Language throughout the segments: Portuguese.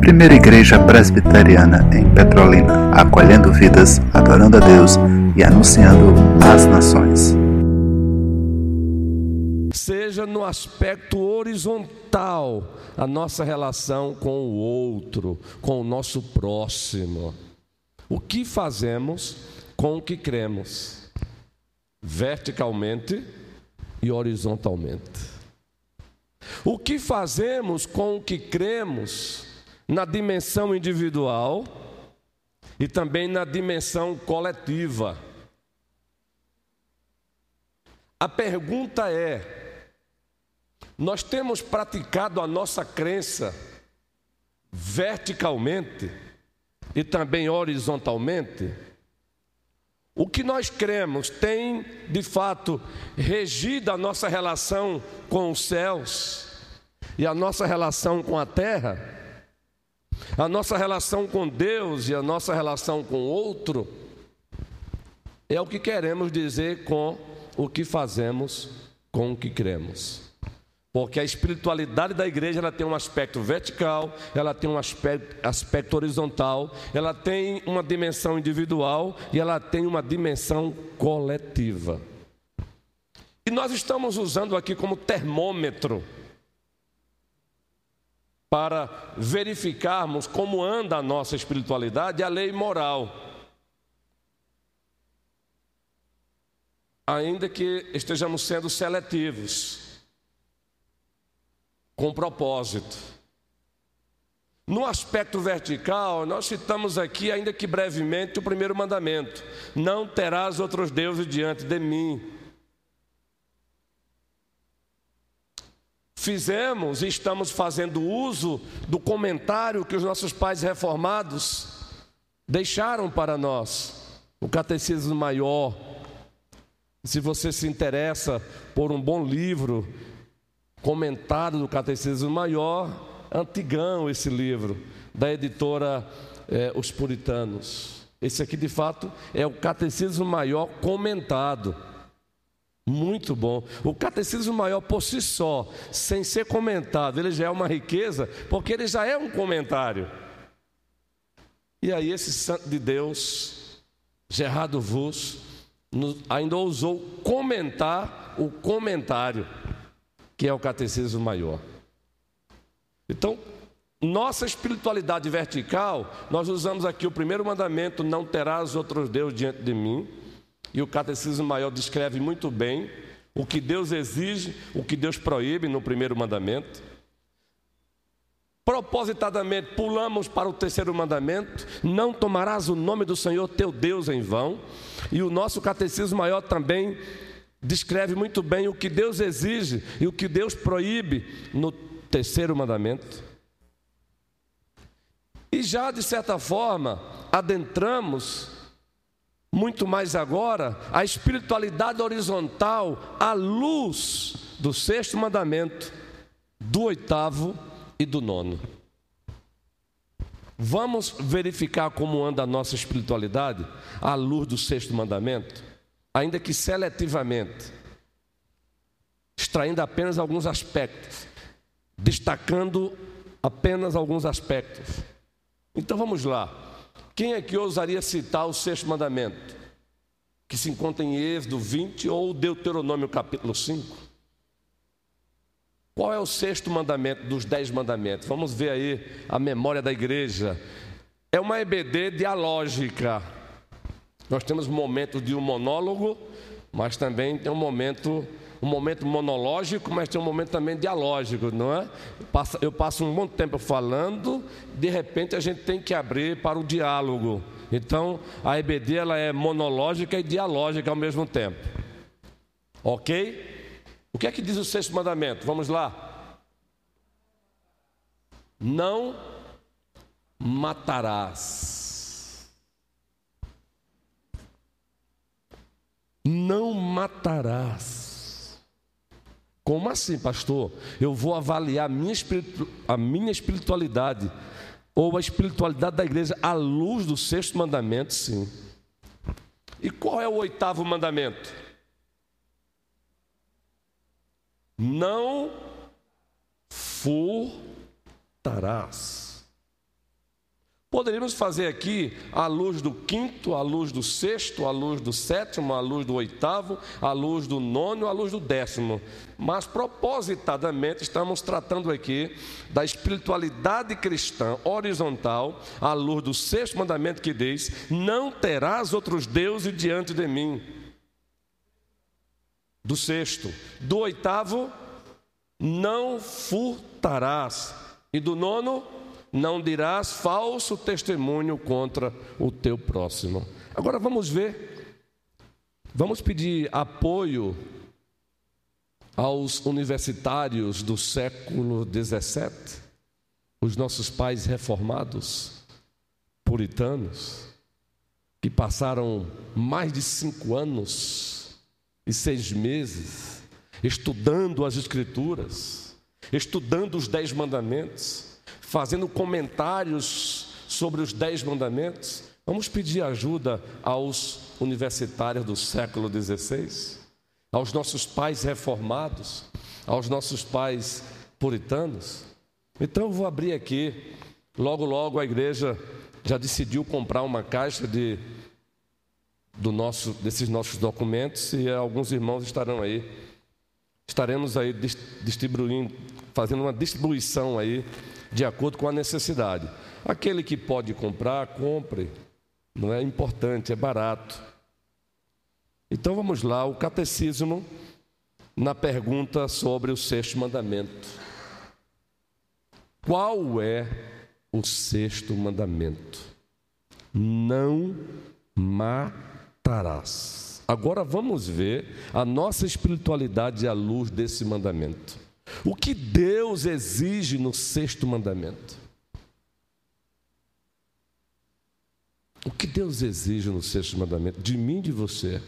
Primeira Igreja Presbiteriana em Petrolina, acolhendo vidas, adorando a Deus e anunciando às nações. Seja no aspecto horizontal a nossa relação com o outro, com o nosso próximo. O que fazemos com o que cremos? Verticalmente e horizontalmente. O que fazemos com o que cremos na dimensão individual e também na dimensão coletiva. A pergunta é: nós temos praticado a nossa crença verticalmente e também horizontalmente? O que nós cremos tem, de fato, regido a nossa relação com os céus e a nossa relação com a terra? A nossa relação com Deus e a nossa relação com o outro é o que queremos dizer com o que fazemos com o que cremos. Porque a espiritualidade da igreja ela tem um aspecto vertical, ela tem um aspecto, aspecto horizontal, ela tem uma dimensão individual e ela tem uma dimensão coletiva. E nós estamos usando aqui como termômetro para verificarmos como anda a nossa espiritualidade, a lei moral. Ainda que estejamos sendo seletivos, com propósito. No aspecto vertical, nós citamos aqui, ainda que brevemente, o primeiro mandamento: Não terás outros deuses diante de mim. fizemos e estamos fazendo uso do comentário que os nossos pais reformados deixaram para nós, o Catecismo Maior. Se você se interessa por um bom livro, comentário do Catecismo Maior, antigão esse livro, da editora eh, Os Puritanos. Esse aqui, de fato, é o Catecismo Maior comentado. Muito bom. O catecismo maior por si só, sem ser comentado, ele já é uma riqueza, porque ele já é um comentário. E aí, esse santo de Deus, Gerardo Vos, ainda ousou comentar o comentário, que é o catecismo maior. Então, nossa espiritualidade vertical, nós usamos aqui o primeiro mandamento: não terás outros deuses diante de mim. E o Catecismo Maior descreve muito bem o que Deus exige, o que Deus proíbe no primeiro mandamento. Propositadamente pulamos para o terceiro mandamento: não tomarás o nome do Senhor teu Deus em vão. E o nosso Catecismo Maior também descreve muito bem o que Deus exige e o que Deus proíbe no terceiro mandamento. E já de certa forma adentramos muito mais agora, a espiritualidade horizontal à luz do sexto mandamento, do oitavo e do nono. Vamos verificar como anda a nossa espiritualidade à luz do sexto mandamento, ainda que seletivamente, extraindo apenas alguns aspectos, destacando apenas alguns aspectos. Então vamos lá. Quem é que ousaria citar o sexto mandamento? Que se encontra em Êxodo 20 ou Deuteronômio capítulo 5? Qual é o sexto mandamento dos dez mandamentos? Vamos ver aí a memória da igreja. É uma EBD dialógica. Nós temos um momento de um monólogo, mas também tem um momento um momento monológico, mas tem um momento também dialógico, não é? Eu passo um bom tempo falando, de repente a gente tem que abrir para o diálogo. Então, a EBD ela é monológica e dialógica ao mesmo tempo. Ok? O que é que diz o sexto mandamento? Vamos lá. Não matarás. Não matarás. Como assim, pastor? Eu vou avaliar a minha, espiritualidade ou a espiritualidade da igreja à luz do sexto mandamento, sim. E qual é o oitavo mandamento? furtarás. Poderíamos fazer aqui a luz do quinto, a luz do sexto, a luz do sétimo, a luz do oitavo, a luz do nono, a luz do décimo. Mas propositadamente estamos tratando aqui da espiritualidade cristã horizontal, à luz do sexto mandamento que diz: Não terás outros deuses diante de mim. Do sexto. Do oitavo, não furtarás. E do nono, não dirás falso testemunho contra o teu próximo. Agora vamos ver, vamos pedir apoio aos universitários do século 17, os nossos pais reformados, puritanos, que passaram mais de cinco anos e seis meses estudando as Escrituras, estudando os Dez Mandamentos, fazendo comentários sobre os Dez Mandamentos. Vamos pedir ajuda aos universitários do século XVI, aos nossos pais reformados, aos nossos pais puritanos. Então eu vou abrir aqui. Logo, logo a igreja já decidiu comprar uma caixa de do nosso, desses nossos documentos e alguns irmãos estarão aí. Estaremos aí distribuindo, fazendo uma distribuição aí de acordo com a necessidade. Aquele que pode comprar, compre. Não é importante, é barato. Então vamos lá, o catecismo na pergunta sobre o sexto mandamento. Qual é o sexto mandamento? Não matarás. Agora vamos ver a nossa espiritualidade à luz desse mandamento. O que Deus exige no sexto mandamento? O que Deus exige no sexto mandamento? De mim e de você.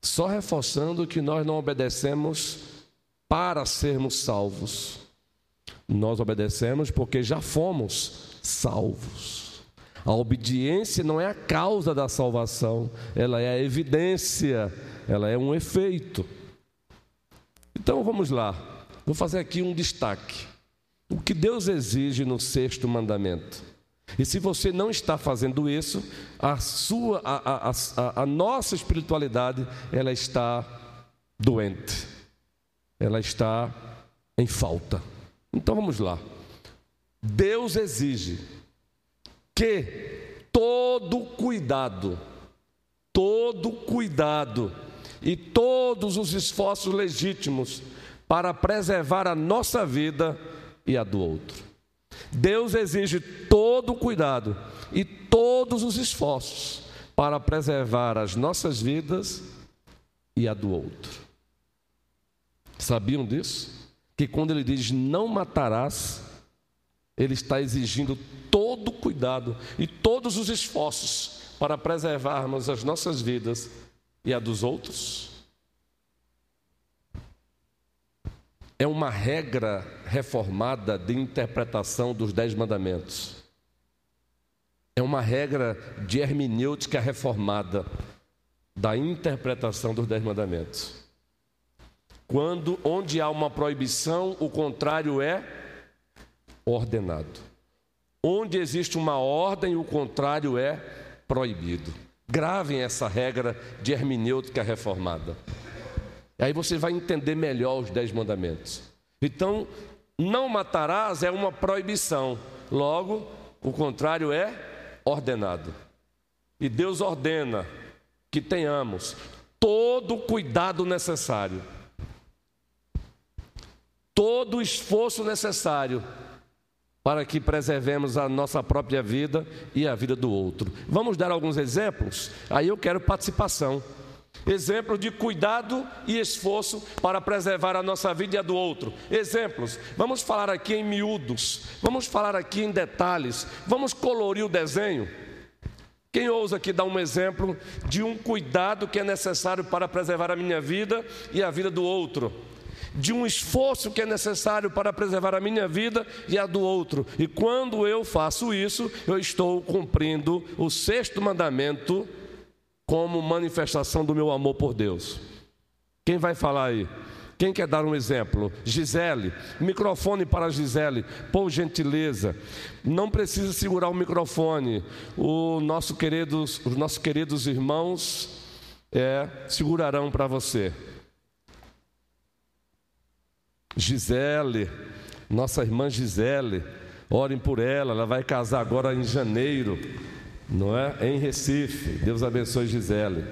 Só reforçando que nós não obedecemos para sermos salvos. Nós obedecemos porque já fomos salvos. A obediência não é a causa da salvação, ela é a evidência, ela é um efeito. Então vamos lá, vou fazer aqui um destaque. O que Deus exige no sexto mandamento. E se você não está fazendo isso, a sua, a, a, a, a nossa espiritualidade, ela está doente, ela está em falta. Então vamos lá. Deus exige que todo cuidado, todo cuidado e todos os esforços legítimos para preservar a nossa vida e a do outro. Deus exige todo o cuidado e todos os esforços para preservar as nossas vidas e a do outro. Sabiam disso? Que quando ele diz não matarás, ele está exigindo todo o cuidado e todos os esforços para preservarmos as nossas vidas e a dos outros? É uma regra reformada de interpretação dos Dez Mandamentos. É uma regra de hermenêutica reformada da interpretação dos Dez Mandamentos. Quando, onde há uma proibição, o contrário é ordenado. Onde existe uma ordem, o contrário é proibido. Gravem essa regra de hermenêutica reformada. Aí você vai entender melhor os dez mandamentos. Então, não matarás é uma proibição. Logo, o contrário é ordenado. E Deus ordena que tenhamos todo o cuidado necessário, todo o esforço necessário para que preservemos a nossa própria vida e a vida do outro. Vamos dar alguns exemplos? Aí eu quero participação. Exemplos de cuidado e esforço para preservar a nossa vida e a do outro. Exemplos. Vamos falar aqui em miúdos. Vamos falar aqui em detalhes. Vamos colorir o desenho. Quem ousa aqui dar um exemplo de um cuidado que é necessário para preservar a minha vida e a vida do outro? De um esforço que é necessário para preservar a minha vida e a do outro. E quando eu faço isso, eu estou cumprindo o sexto mandamento como manifestação do meu amor por Deus. Quem vai falar aí? Quem quer dar um exemplo? Gisele, microfone para Gisele, por gentileza. Não precisa segurar o microfone. O nosso queridos, os nossos queridos irmãos é, segurarão para você. Gisele, nossa irmã Gisele, orem por ela, ela vai casar agora em janeiro, não é? Em Recife. Deus abençoe Gisele.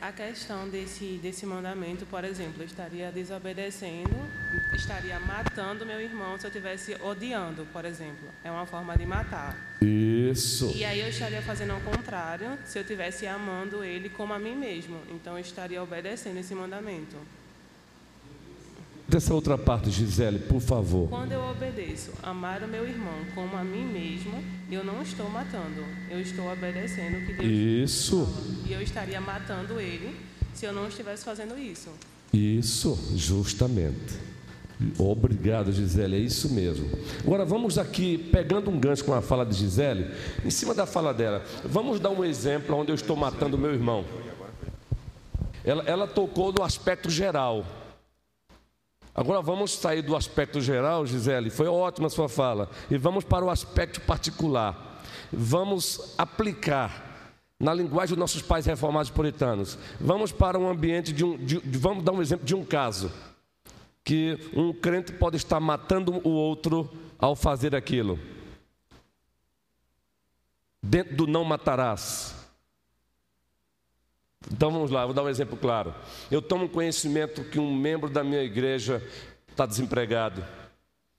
A questão desse, desse mandamento, por exemplo, eu estaria desobedecendo, estaria matando meu irmão se eu estivesse odiando, por exemplo. É uma forma de matar. Isso. E aí eu estaria fazendo ao contrário se eu estivesse amando ele como a mim mesmo. Então eu estaria obedecendo esse mandamento. Dessa outra parte, Gisele, por favor. Quando eu obedeço amar o meu irmão como a mim mesmo, eu não estou matando. Eu estou obedecendo o que Deus Isso. fala. E eu estaria matando ele se eu não estivesse fazendo isso. Isso, justamente. Obrigado, Gisele, é isso mesmo. Agora vamos aqui, pegando um gancho com a fala de Gisele, em cima da fala dela, vamos dar um exemplo onde eu estou matando meu irmão. Ela, ela tocou no aspecto geral. Agora vamos sair do aspecto geral, Gisele, foi ótima a sua fala, e vamos para o aspecto particular. Vamos aplicar na linguagem dos nossos pais reformados puritanos. Vamos para um ambiente de um. de- vamos dar um exemplo de um caso. Que um crente pode estar matando o outro ao fazer aquilo. Dentro do não matarás. Então vamos lá, vou dar um exemplo claro. Eu tomo conhecimento que um membro da minha igreja está desempregado.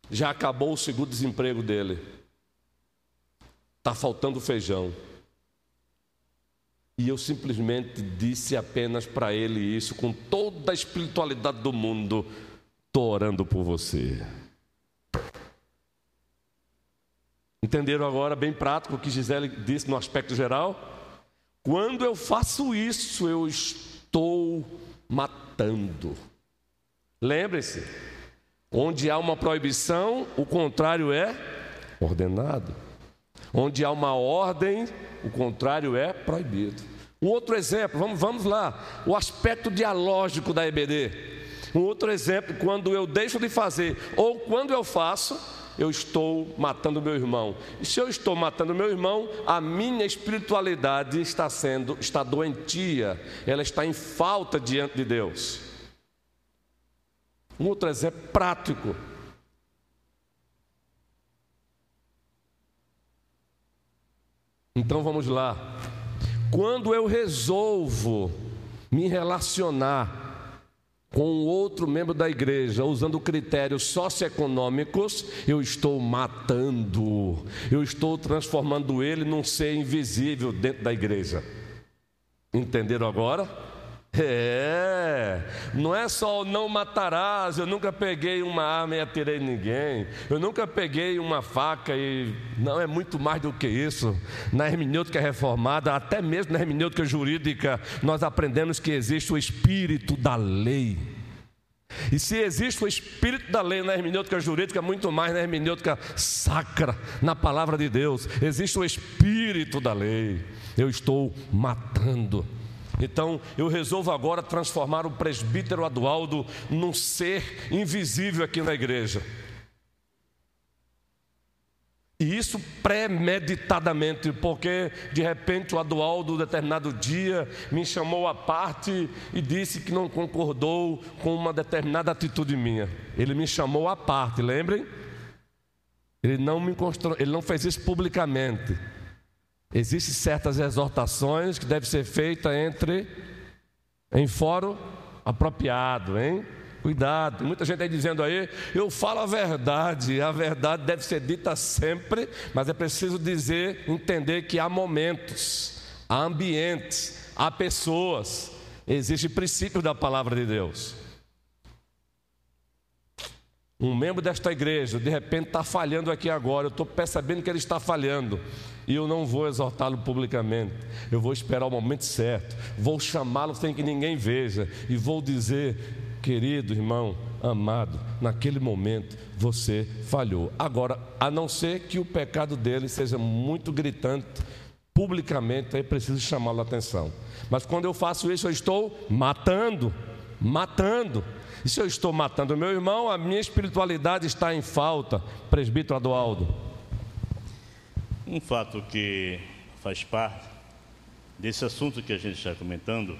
Já acabou o seguro-desemprego dele. Está faltando feijão. E eu simplesmente disse apenas para ele isso, com toda a espiritualidade do mundo: estou orando por você. Entenderam agora, bem prático, o que Gisele disse no aspecto geral? Quando eu faço isso, eu estou matando. Lembre-se, onde há uma proibição, o contrário é ordenado. Onde há uma ordem, o contrário é proibido. Um outro exemplo, vamos, vamos lá, o aspecto dialógico da EBD. Um outro exemplo, quando eu deixo de fazer ou quando eu faço, eu estou matando meu irmão. E se eu estou matando meu irmão, a minha espiritualidade está sendo, está doentia, ela está em falta diante de Deus. Um outro exemplo prático. Então vamos lá. Quando eu resolvo me relacionar com outro membro da igreja usando critérios socioeconômicos, eu estou matando, eu estou transformando ele num ser invisível dentro da igreja. Entenderam agora? É, não é só o não matarás, eu nunca peguei uma arma e atirei ninguém, eu nunca peguei uma faca e. Não, é muito mais do que isso. Na hermenêutica reformada, até mesmo na hermenêutica jurídica, nós aprendemos que existe o espírito da lei. E se existe o espírito da lei na hermenêutica jurídica, muito mais na hermenêutica sacra, na palavra de Deus, existe o espírito da lei. Eu estou matando. Então, eu resolvo agora transformar o presbítero Adualdo num ser invisível aqui na igreja. E isso premeditadamente, porque de repente o Adualdo, determinado dia, me chamou à parte e disse que não concordou com uma determinada atitude minha. Ele me chamou à parte, lembrem? Ele não, me constr... ele não fez isso publicamente. Existem certas exortações que devem ser feitas entre em fórum apropriado, hein? Cuidado, muita gente aí dizendo aí, eu falo a verdade, a verdade deve ser dita sempre, mas é preciso dizer, entender que há momentos, há ambientes, há pessoas, existe princípio da palavra de Deus. Um membro desta igreja, de repente, está falhando aqui agora. Eu estou percebendo que ele está falhando. E eu não vou exortá-lo publicamente. Eu vou esperar o momento certo. Vou chamá-lo sem que ninguém veja. E vou dizer: querido irmão, amado, naquele momento você falhou. Agora, a não ser que o pecado dele seja muito gritante, publicamente, aí preciso chamá-lo a atenção. Mas quando eu faço isso, eu estou matando, matando. E se eu estou matando meu irmão, a minha espiritualidade está em falta. Presbítero Adualdo. Um fato que faz parte desse assunto que a gente está comentando,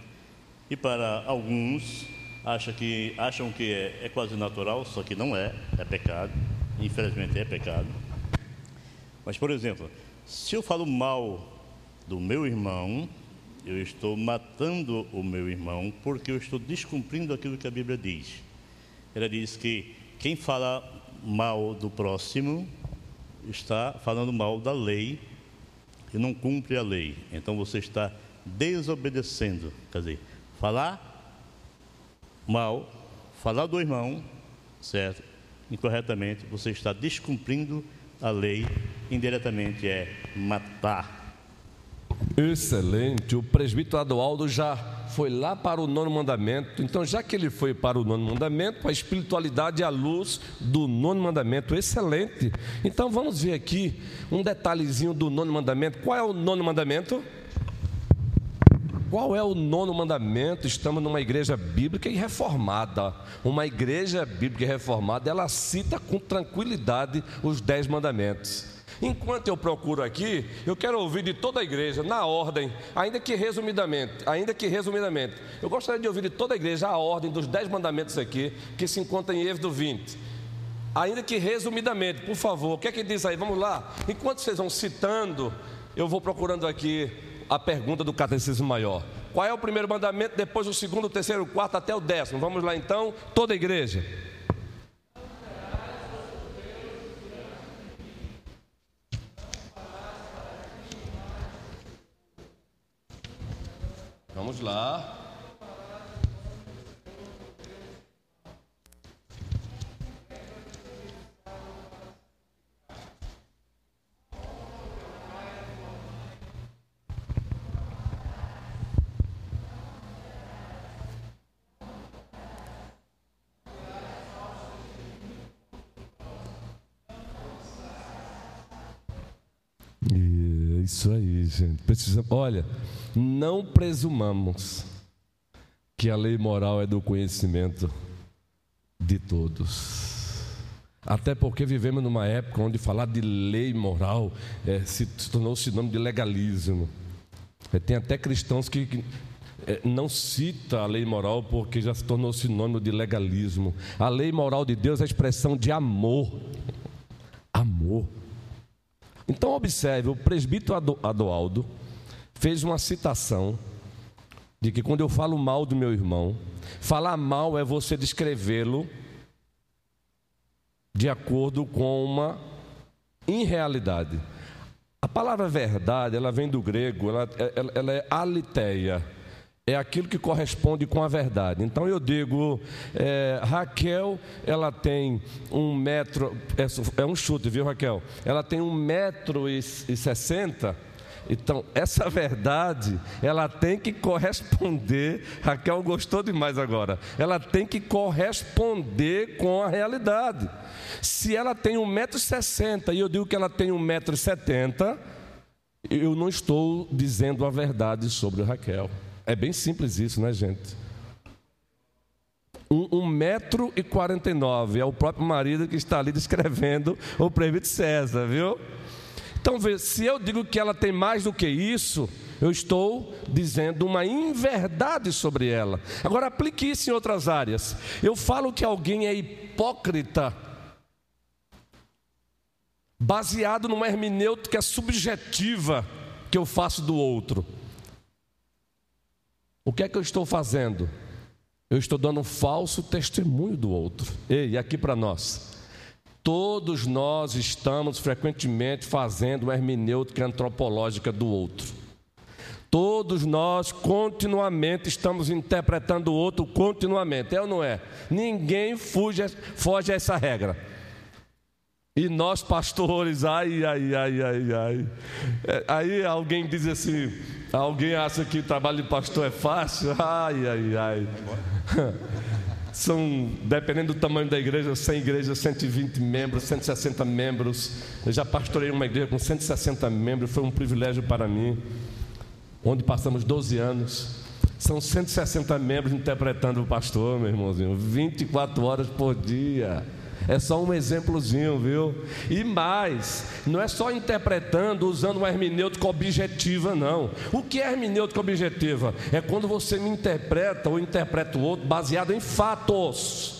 e para alguns acha que, acham que é, é quase natural, só que não é, é pecado, infelizmente é pecado. Mas, por exemplo, se eu falo mal do meu irmão, eu estou matando o meu irmão porque eu estou descumprindo aquilo que a Bíblia diz. Ela diz que quem fala mal do próximo está falando mal da lei e não cumpre a lei. Então você está desobedecendo. Quer dizer, falar mal, falar do irmão, certo? Incorretamente, você está descumprindo a lei, indiretamente é matar. Excelente. O presbítero Adualdo já foi lá para o nono mandamento. Então, já que ele foi para o nono mandamento, a espiritualidade é a luz do nono mandamento. Excelente. Então, vamos ver aqui um detalhezinho do nono mandamento. Qual é o nono mandamento? Qual é o nono mandamento? Estamos numa igreja bíblica e reformada. Uma igreja bíblica e reformada, ela cita com tranquilidade os dez mandamentos. Enquanto eu procuro aqui, eu quero ouvir de toda a igreja, na ordem, ainda que resumidamente, ainda que resumidamente. Eu gostaria de ouvir de toda a igreja a ordem dos dez mandamentos aqui, que se encontra em Êxodo 20. Ainda que resumidamente, por favor, o que é que diz aí? Vamos lá. Enquanto vocês vão citando, eu vou procurando aqui a pergunta do catecismo maior. Qual é o primeiro mandamento, depois o segundo, o terceiro, o quarto até o décimo? Vamos lá então, toda a igreja. Vamos lá. Isso aí, gente. Precisa, olha, não presumamos que a lei moral é do conhecimento de todos. Até porque vivemos numa época onde falar de lei moral é, se, tornou sinônimo de legalismo. É, tem até cristãos que, que é, não cita a lei moral porque já se tornou sinônimo de legalismo. A lei moral de Deus é a expressão de amor. Amor. Então, observe: o presbítero Adoaldo fez uma citação de que quando eu falo mal do meu irmão, falar mal é você descrevê-lo de acordo com uma irrealidade. A palavra verdade, ela vem do grego, ela, ela, ela é aliteia é aquilo que corresponde com a verdade. Então eu digo, é, Raquel, ela tem um metro, é, é, um chute, viu Raquel? Ela tem um metro e, e sessenta. Então, essa verdade, ela tem que corresponder. Raquel gostou demais agora. Ela tem que corresponder com a realidade. Se ela tem 1,60m e eu digo que ela tem 1,70m, eu não estou dizendo a verdade sobre Raquel. É bem simples isso, né, gente? Um, um metro e quarenta e nove. É o próprio marido que está ali descrevendo o previto César, viu? Então, se eu digo que ela tem mais do que isso, eu estou dizendo uma inverdade sobre ela. Agora, aplique isso em outras áreas. Eu falo que alguém é hipócrita, baseado numa hermenêutica subjetiva que eu faço do outro. O que é que eu estou fazendo? Eu estou dando um falso testemunho do outro. Ei, aqui para nós. Todos nós estamos frequentemente fazendo uma hermenêutica antropológica do outro. Todos nós continuamente estamos interpretando o outro continuamente, é ou não é? Ninguém fuge, foge a essa regra. E nós, pastores, ai, ai, ai, ai, ai. É, aí alguém diz assim: alguém acha que trabalho de pastor é fácil? Ai, ai, ai. São, dependendo do tamanho da igreja, 100 igrejas, 120 membros, 160 membros. Eu já pastorei uma igreja com 160 membros, foi um privilégio para mim, onde passamos 12 anos. São 160 membros interpretando o pastor, meu irmãozinho, 24 horas por dia. É só um exemplozinho, viu? E mais, não é só interpretando usando uma hermenêutica objetiva, não. O que é hermenêutica objetiva? É quando você me interpreta ou interpreta o outro baseado em fatos.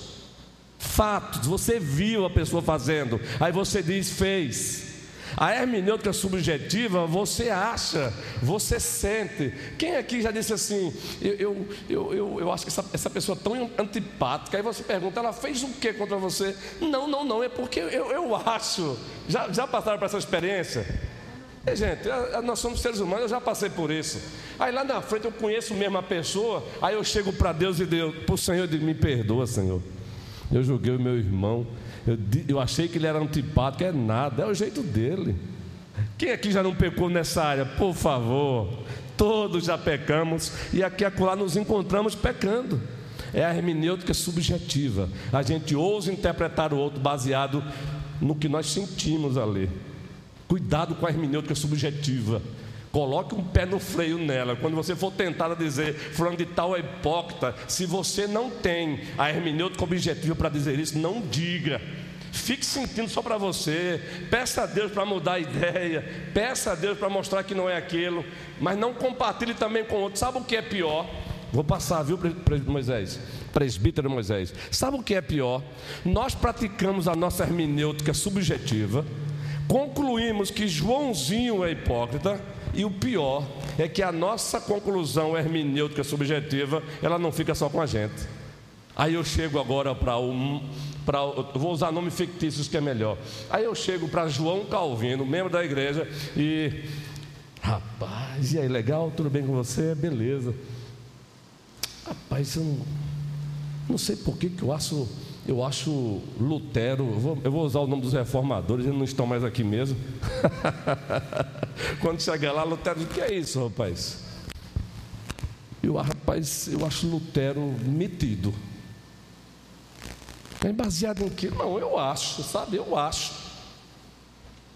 Fatos, você viu a pessoa fazendo, aí você diz fez. A hermenêutica subjetiva, você acha, você sente. Quem aqui já disse assim, eu, eu, eu, eu, acho que essa, essa pessoa é tão antipática, aí você pergunta, ela fez o que contra você? Não, não, não, é porque eu, eu acho. Já, já passaram por essa experiência? E, gente, nós somos seres humanos, eu já passei por isso. Aí lá na frente eu conheço mesmo a pessoa, aí eu chego para Deus e Deus, para o Senhor, me perdoa, Senhor. Eu julguei o meu irmão, eu, eu achei que ele era antipático, é nada, é o jeito dele. Quem aqui já não pecou nessa área? Por favor, todos já pecamos e aqui acolá nos encontramos pecando. É a hermenêutica subjetiva. A gente ousa interpretar o outro baseado no que nós sentimos ali. Cuidado com a hermenêutica subjetiva. Coloque um pé no freio nela. Quando você for tentar dizer, fulano de tal é hipócrita, se você não tem a hermenêutica objetiva para dizer isso, não diga. Fique sentindo só para você. Peça a Deus para mudar a ideia. Peça a Deus para mostrar que não é aquilo. Mas não compartilhe também com outros. Sabe o que é pior? Vou passar, viu, Moisés? Presbítero Moisés. Sabe o que é pior? Nós praticamos a nossa hermenêutica subjetiva, concluímos que Joãozinho é hipócrita e o pior é que a nossa conclusão hermenêutica subjetiva, ela não fica só com a gente. Aí eu chego agora para um, para, vou usar nomes fictícios que é melhor. Aí eu chego para João Calvino, membro da igreja, e rapaz, e aí legal, tudo bem com você? Beleza. Rapaz, eu não, não sei por que que eu acho eu acho Lutero, eu vou, eu vou, usar o nome dos reformadores, eles não estão mais aqui mesmo. Quando chegar lá, Lutero diz: O que é isso, rapaz? Eu, rapaz, eu acho Lutero metido. É baseado em quê? Não, eu acho, sabe? Eu acho.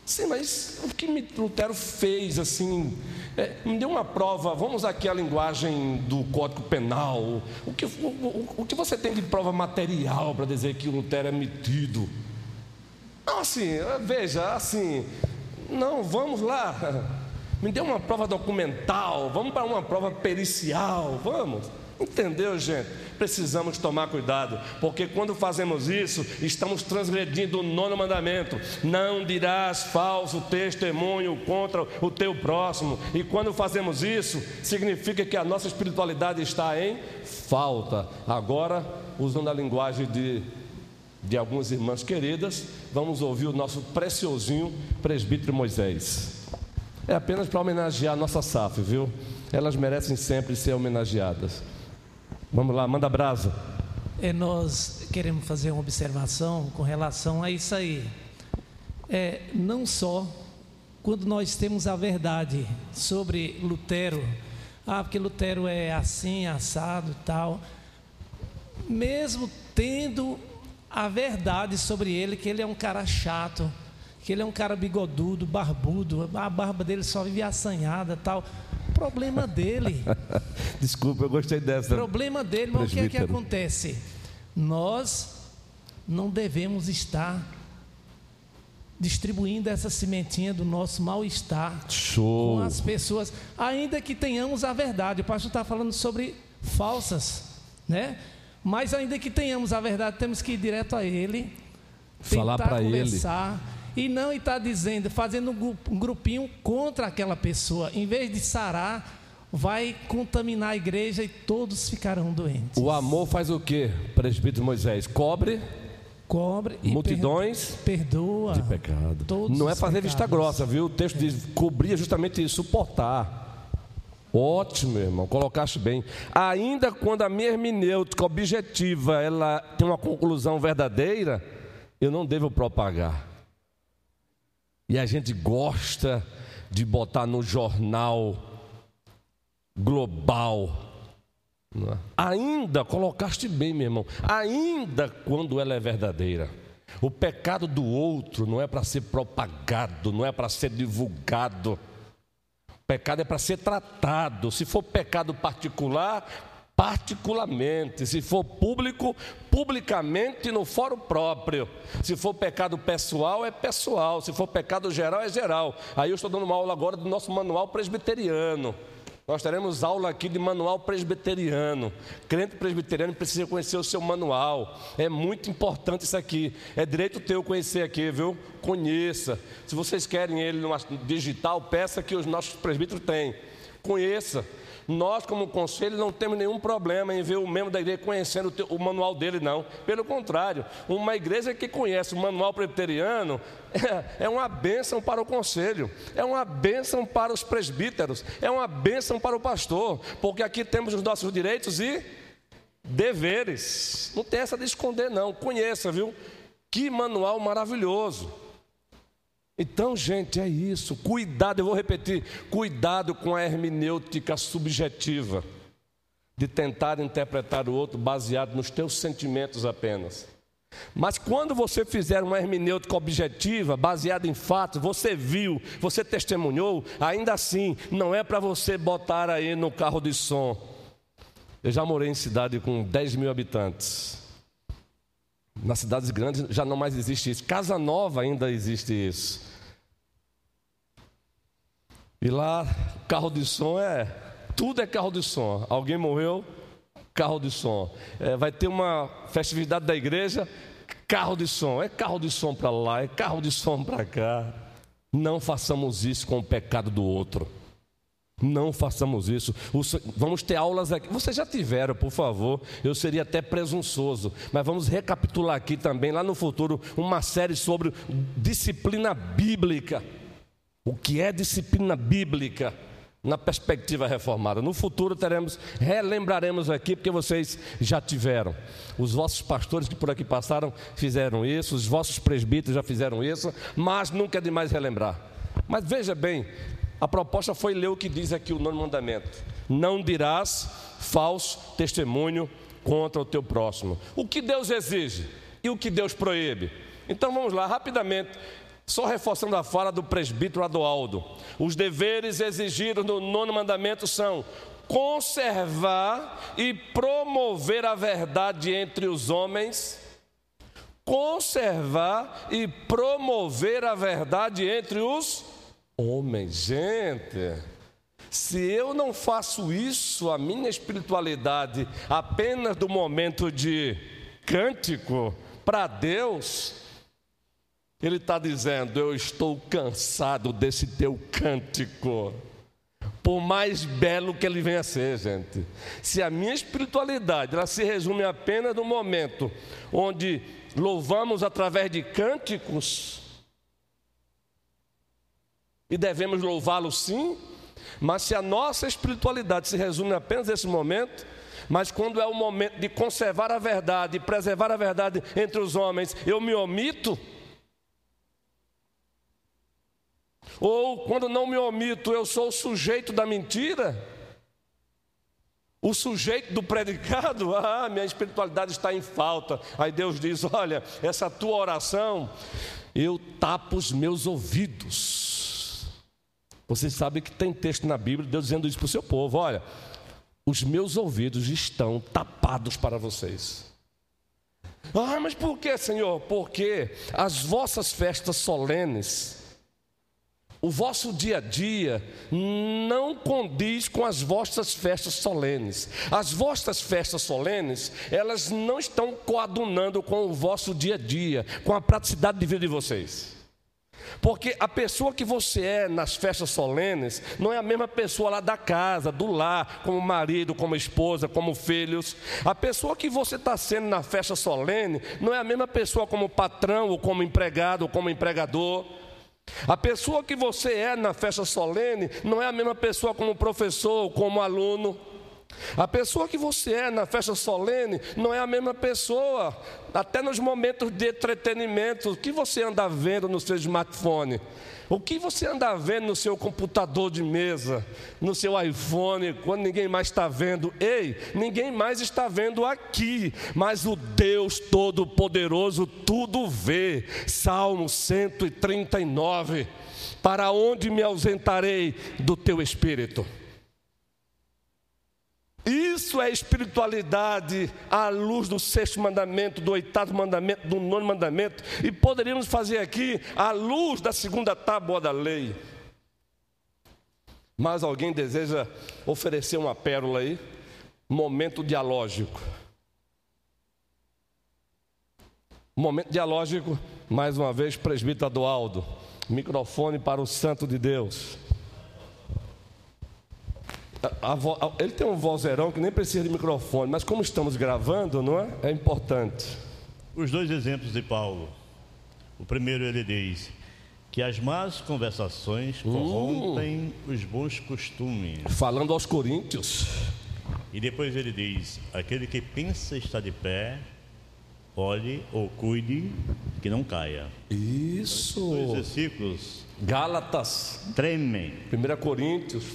Sim, mas o que Lutero fez, assim, é, me deu uma prova, vamos aqui a linguagem do Código Penal, o que, o, o, o que você tem de prova material para dizer que Lutero é metido? Não, assim, veja, assim, não, vamos lá, me dê uma prova documental, vamos para uma prova pericial, vamos. Entendeu, gente? Precisamos tomar cuidado, porque quando fazemos isso, estamos transgredindo o nono mandamento: não dirás falso testemunho contra o teu próximo. E quando fazemos isso, significa que a nossa espiritualidade está em falta. Agora, usando a linguagem de, de algumas irmãs queridas, vamos ouvir o nosso preciosinho presbítero Moisés. É apenas para homenagear a nossa SAF, viu? Elas merecem sempre ser homenageadas. Vamos lá, manda brasa. É, nós queremos fazer uma observação com relação a isso aí. É, não só quando nós temos a verdade sobre Lutero, ah, porque Lutero é assim, assado tal, mesmo tendo a verdade sobre ele, que ele é um cara chato, que ele é um cara bigodudo, barbudo, a barba dele só vive assanhada tal. Problema dele. Desculpa, eu gostei dessa. Problema dele, mas o que é que acontece? Nós não devemos estar distribuindo essa sementinha do nosso mal-estar com as pessoas, ainda que tenhamos a verdade. O pastor está falando sobre falsas, né? Mas ainda que tenhamos a verdade, temos que ir direto a ele, falar para ele e não está dizendo, fazendo um grupinho contra aquela pessoa. Em vez de sarar, vai contaminar a igreja e todos ficarão doentes. O amor faz o que, presbítero Moisés? Cobre cobre multidões perdoa de pecado. Não é fazer pecados. vista grossa, viu? O texto diz cobrir justamente isso, suportar. Ótimo, irmão, colocaste bem. Ainda quando a minha hermenêutica objetiva ela tem uma conclusão verdadeira, eu não devo propagar. E a gente gosta de botar no jornal global É? Ainda, colocaste bem, meu irmão, ainda quando ela é verdadeira. O pecado do outro não é para ser propagado, não é para ser divulgado. O pecado é para ser tratado. Se for pecado particular, particularmente. Se for público, publicamente no fórum próprio. Se for pecado pessoal, é pessoal. Se for pecado geral, é geral. Aí eu estou dando uma aula agora do nosso manual presbiteriano. Nós teremos aula aqui de manual presbiteriano. Crente presbiteriano precisa conhecer o seu manual. É muito importante isso aqui. É direito teu conhecer aqui, viu? Conheça. Se vocês querem ele no digital, peça que os nossos presbíteros têm. Conheça. Nós, como conselho, não temos nenhum problema em ver o membro da igreja conhecendo o, manual dele, não. Pelo contrário, uma igreja que conhece o manual presbiteriano é, é uma bênção para o conselho, é uma bênção para os presbíteros, é uma bênção para o pastor, porque aqui temos os nossos direitos e deveres. Não tem essa de esconder, não. Conheça, viu? Que manual maravilhoso. Então, gente, é isso. Cuidado, eu vou repetir: cuidado com a hermenêutica subjetiva, de tentar interpretar o outro baseado nos teus sentimentos apenas. Mas quando você fizer uma hermenêutica objetiva, baseada em fatos, você viu, você testemunhou, ainda assim, não é para você botar aí no carro de som. Eu já morei em cidade com 10 mil habitantes. Nas cidades grandes já não mais existe isso. Casa Nova ainda existe isso. E lá, carro de som é. Tudo é carro de som. Alguém morreu, carro de som. É, vai ter uma festividade da igreja, carro de som. É carro de som para lá, é carro de som para cá. Não façamos isso com o pecado do outro. Não façamos isso. Vamos ter aulas aqui. Vocês já tiveram, por favor. Eu seria até presunçoso. Mas vamos recapitular aqui também, lá no futuro, uma série sobre disciplina bíblica. O que é disciplina bíblica na perspectiva reformada? No futuro teremos, relembraremos aqui, porque vocês já tiveram. Os vossos pastores que por aqui passaram fizeram isso, os vossos presbíteros já fizeram isso, mas nunca é demais relembrar. Mas veja bem, a proposta foi ler o que diz aqui o nono mandamento: Não dirás falso testemunho contra o teu próximo. O que Deus exige e o que Deus proíbe. Então vamos lá, rapidamente. Só reforçando a fala do presbítero Adoaldo. Os deveres exigidos no nono mandamento são conservar e promover a verdade entre os homens, conservar e promover a verdade entre os Homem, gente, se eu não faço isso, a minha espiritualidade apenas do momento de cântico para Deus, Ele está dizendo: Eu estou cansado desse teu cântico. Por mais belo que ele venha a ser, gente. Se a minha espiritualidade ela se resume apenas no momento onde louvamos através de cânticos, e devemos louvá-lo sim, mas se a nossa espiritualidade se resume apenas nesse momento, mas quando é o momento de conservar a verdade, preservar a verdade entre os homens, eu me omito. Ou quando não me omito, eu sou o sujeito da mentira. O sujeito do predicado, ah, minha espiritualidade está em falta. Aí Deus diz: Olha, essa tua oração, eu tapo os meus ouvidos. Vocês sabem que tem texto na Bíblia, Deus dizendo isso para o seu povo: olha, os meus ouvidos estão tapados para vocês. Ah, mas por que, Senhor? Porque as vossas festas solenes, o vosso dia a dia não condiz com as vossas festas solenes. As vossas festas solenes, elas não estão coadunando com o vosso dia a dia, com a praticidade de vida de vocês. Porque a pessoa que você é nas festas solenes não é a mesma pessoa lá da casa, do lar, como marido, como esposa, como filhos. A pessoa que você está sendo na festa solene não é a mesma pessoa como patrão, ou como empregado, ou como empregador. A pessoa que você é na festa solene não é a mesma pessoa como professor ou como aluno. A pessoa que você é na festa solene não é a mesma pessoa, até nos momentos de entretenimento. O que você anda vendo no seu smartphone? O que você anda vendo no seu computador de mesa, no seu iPhone, quando ninguém mais está vendo? Ei, ninguém mais está vendo aqui, mas o Deus Todo-Poderoso tudo vê. Salmo 139. Para onde me ausentarei do teu espírito? Isso é espiritualidade à luz do sexto mandamento, do oitavo mandamento, do nono mandamento, e poderíamos fazer aqui à luz da segunda tábua da lei. Mas alguém deseja oferecer uma pérola aí? Momento dialógico. Momento dialógico, mais uma vez, presbítero Adualdo. Microfone para o Santo de Deus. A, a, ele tem um vozeirão que nem precisa de microfone, mas como estamos gravando, não é? É importante. Os dois exemplos de Paulo. O primeiro ele diz que as más conversações hum. corrompem hum. os bons costumes. Falando aos coríntios. E depois ele diz: aquele que pensa estar de pé, olhe ou cuide que não caia. Isso. Os dois versículos. Gálatas. Tremem. 1 Coríntios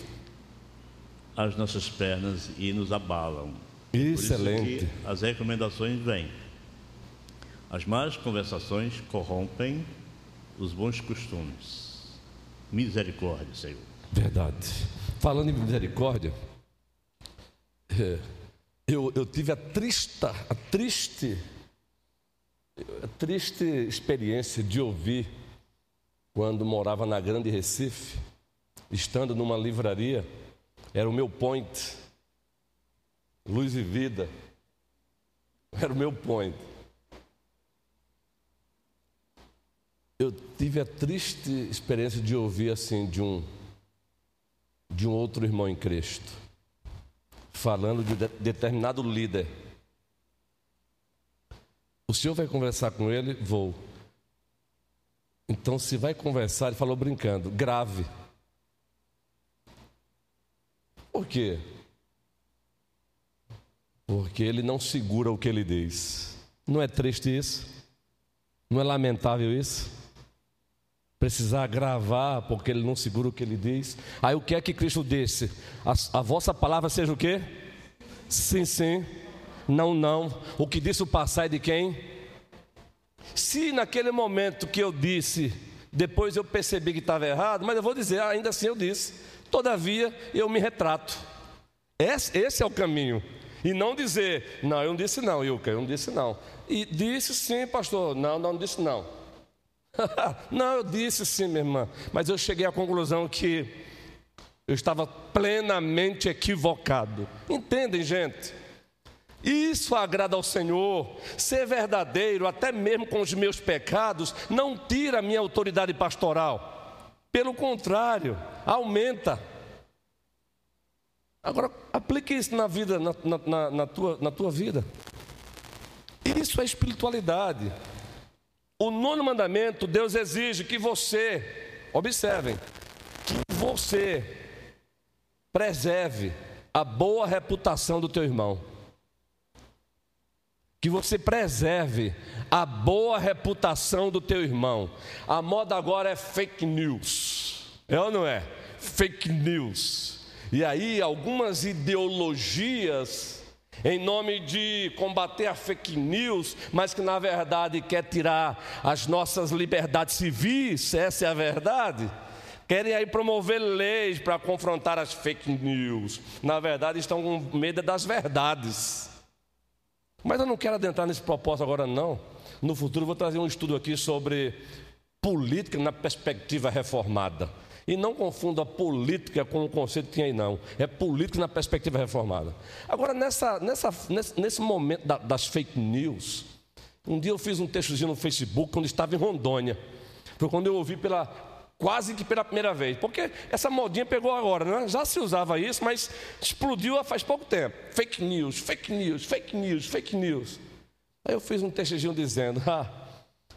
as nossas pernas e nos abalam. Excelente. as recomendações vêm. As más conversações corrompem os bons costumes. Misericórdia, Senhor. Verdade. Falando em misericórdia, é, eu, eu tive a triste, a triste, a triste experiência de ouvir quando morava na Grande Recife, estando numa livraria era o meu point. Luz e vida. Era o meu point. Eu tive a triste experiência de ouvir assim de um de um outro irmão em Cristo falando de, de determinado líder. O senhor vai conversar com ele? Vou. Então, se vai conversar, ele falou brincando, grave. Por quê? Porque ele não segura o que ele diz. Não é triste isso? Não é lamentável isso? Precisar gravar porque ele não segura o que ele diz. Aí o que é que Cristo disse? A, a vossa palavra seja o quê? Sim, sim. Não, não. O que disse o passar é de quem? Se naquele momento que eu disse, depois eu percebi que estava errado, mas eu vou dizer, ainda assim eu disse. Todavia, eu me retrato. Esse, é o caminho. E não dizer, não, eu não disse não, Ilka, eu não disse não. E disse sim, pastor. Não, não, não disse não. não, eu disse sim, minha irmã. Mas eu cheguei à conclusão que eu estava plenamente equivocado. Entendem, gente? Isso agrada ao Senhor. Ser verdadeiro, até mesmo com os meus pecados, não tira a minha autoridade pastoral. Pelo contrário, aumenta. Agora, aplique isso na vida, na, na, na, tua, na tua vida. Isso é espiritualidade. O nono mandamento, Deus exige que você, observem, que você preserve a boa reputação do teu irmão. Que você preserve a boa reputação do teu irmão. A moda agora é fake news. É ou não é? Fake news. E aí algumas ideologias em nome de combater a fake news, mas que na verdade quer tirar as nossas liberdades civis, essa é a verdade. Querem aí promover leis para confrontar as fake news. Na verdade, estão com medo das verdades. Mas eu não quero adentrar nesse propósito agora, não. No futuro, vou trazer um estudo aqui sobre política na perspectiva reformada. E não confunda política com o conceito que tem aí, não. É política na perspectiva reformada. Agora, nessa, nessa, nesse, nesse momento da, das fake news, um dia eu fiz um textozinho no Facebook quando estava em Rondônia. Foi quando eu ouvi pela, quase que pela primeira vez. Porque essa modinha pegou agora, né? Já se usava isso, mas explodiu faz pouco tempo. Fake news, fake news, fake news, fake news. Aí eu fiz um textinho dizendo: ah,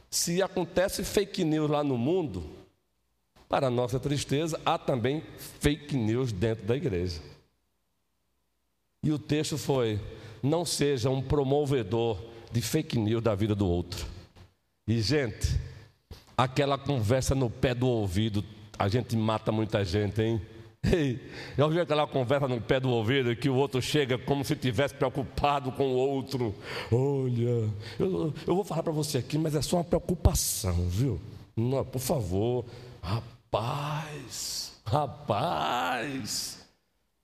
se acontece fake news lá no mundo, para nossa tristeza, há também fake news dentro da igreja. E o texto foi: não seja um promovedor de fake news da vida do outro. E, gente, aquela conversa no pé do ouvido, a gente mata muita gente, hein? Ei, já ouviu aquela conversa no pé do ouvido que o outro chega como se estivesse preocupado com o outro? Olha, eu, eu vou falar para você aqui, mas é só uma preocupação, viu? Não, por favor, rapaz, rapaz.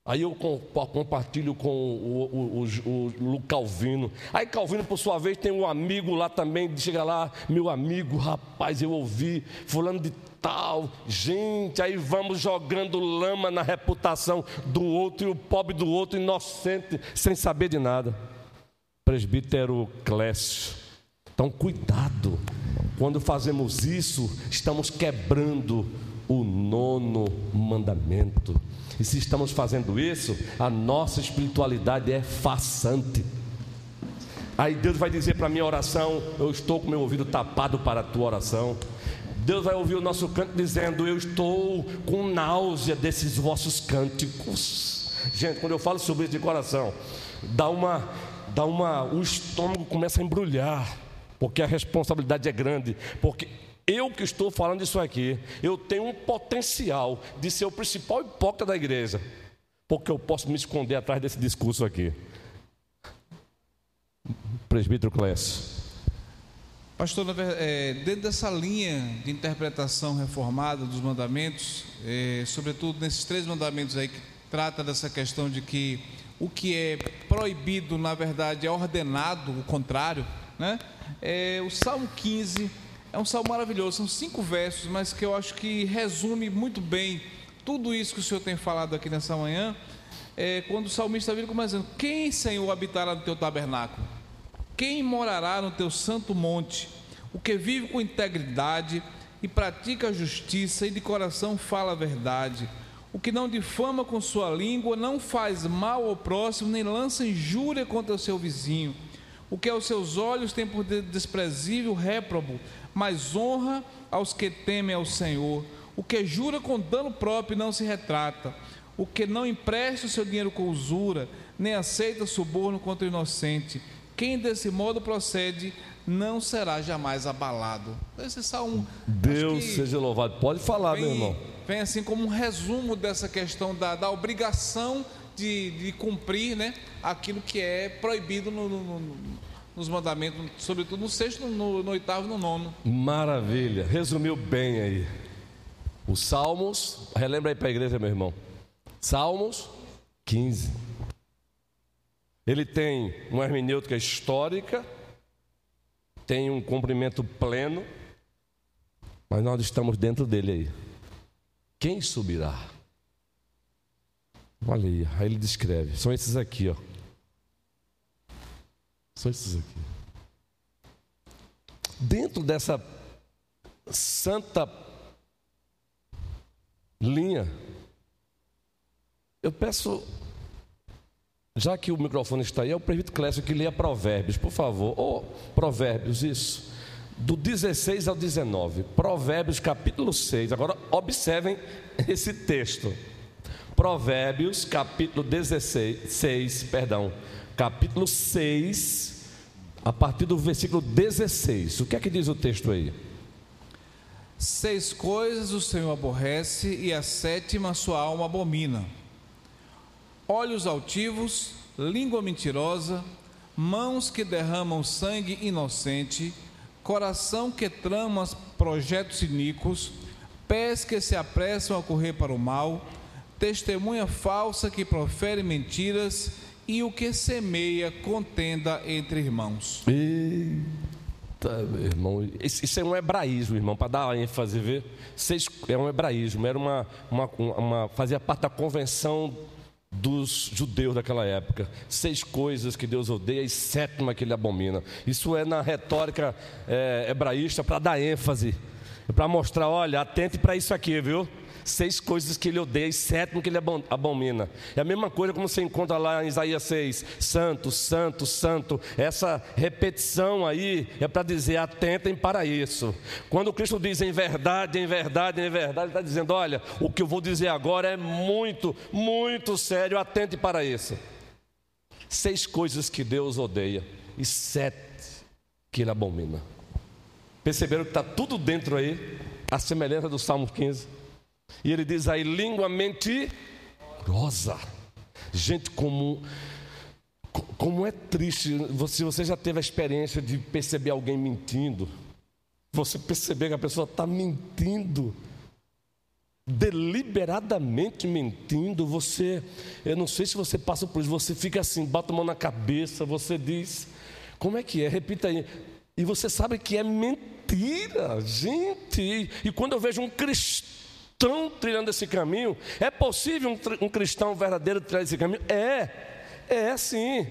Aí eu compartilho com o, o, o, o, Calvino. Aí Calvino, por sua vez, tem um amigo lá também. Chega lá, meu amigo, rapaz, eu ouvi, fulano de tal. Gente, aí vamos jogando lama na reputação do outro e o pobre do outro, inocente, sem saber de nada. Presbítero Clécio. Então, cuidado. Quando fazemos isso, estamos quebrando o nono mandamento. E se estamos fazendo isso, a nossa espiritualidade é façante. Aí Deus vai dizer para minha oração: Eu estou com meu ouvido tapado para a tua oração. Deus vai ouvir o nosso canto dizendo: Eu estou com náusea desses vossos cânticos. Gente, quando eu falo sobre isso de coração, dá uma, dá uma, o estômago começa a embrulhar, porque a responsabilidade é grande, porque eu que estou falando isso aqui, eu tenho um potencial de ser o principal hipócrita da igreja, porque eu posso me esconder atrás desse discurso aqui. Presbítero Clécio. Pastor, é, dentro dessa linha de interpretação reformada dos mandamentos, é, sobretudo nesses três mandamentos aí que trata dessa questão de que o que é proibido, na verdade, é ordenado, o contrário, né? É, o Salmo 15 é um salmo maravilhoso, são cinco versos, mas que eu acho que resume muito bem tudo isso que o Senhor tem falado aqui nessa manhã. É, quando o salmista vira começando: Quem, Senhor, habitará no teu tabernáculo? Quem morará no teu santo monte? O que vive com integridade e pratica a justiça e de coração fala a verdade. O que não difama com sua língua, não faz mal ao próximo, nem lança injúria contra o seu vizinho. O que aos seus olhos tem por desprezível réprobo, mas honra aos que temem ao Senhor. O que jura com dano próprio não se retrata. O que não empresta o seu dinheiro com usura, nem aceita suborno contra o inocente. Quem desse modo procede não será jamais abalado. Esse salmo. Deus seja louvado. Pode falar, vem, meu irmão. Vem assim como um resumo dessa questão da, da obrigação de, de, cumprir né, aquilo que é proibido no, no, no nos mandamentos, sobretudo no sexto, no, no oitavo e no nono. Maravilha, resumiu bem aí. Os Salmos, relembra aí para a igreja, meu irmão. Salmos 15. Ele tem uma hermenêutica histórica, tem um cumprimento pleno, mas nós estamos dentro dele aí. Quem subirá? Olha aí, aí ele descreve. São esses aqui, ó. São esses aqui. Dentro dessa santa linha, eu peço, já que o microfone está aí, é o prefeito Clécio que leia Provérbios, por favor. Oh, Provérbios, isso. Do 16 ao 19. Provérbios, capítulo 6. Agora, observem esse texto. Provérbios, capítulo 16, 6, perdão capítulo 6, a partir do versículo 16. O que é que diz o texto aí? Seis coisas o Senhor aborrece e a sétima sua alma abomina: olhos altivos, língua mentirosa, mãos que derramam sangue inocente, coração que trama projetos iníquos, pés que se apressam a correr para o mal, testemunha falsa que profere mentiras e o que semeia contenda entre irmãos. Eita, meu irmão, isso é um hebraísmo, irmão, para dar ênfase, ver. É um hebraísmo, era uma, uma, uma, fazia parte da convenção dos judeus daquela época. Seis coisas que Deus odeia e sétima que ele abomina. Isso é na retórica é, hebraísta para dar ênfase, para mostrar, olha, atente para isso aqui, viu? Seis coisas que ele odeia e sétimo que ele abomina. É a mesma coisa como você encontra lá em Isaías 6, santo, santo, santo. Essa repetição aí é para dizer, atentem para isso. Quando Cristo diz em verdade, em verdade, em verdade, ele está dizendo, olha, o que eu vou dizer agora é muito, muito sério, atente para isso. Seis coisas que Deus odeia e sete que Ele abomina. Perceberam que está tudo dentro aí, a semelhança do Salmo 15. E ele diz aí: língua mentirosa. Gente, como, como é triste. Se você já teve a experiência de perceber alguém mentindo, você perceber que a pessoa está mentindo deliberadamente mentindo, você, eu não sei se você passa por isso, você fica assim, bota a mão na cabeça, você diz, como é que é? Repita aí. E você sabe que é mentira, gente. E quando eu vejo um cristão trilhando esse caminho, é possível um, um cristão verdadeiro trilhar esse caminho? É, é sim.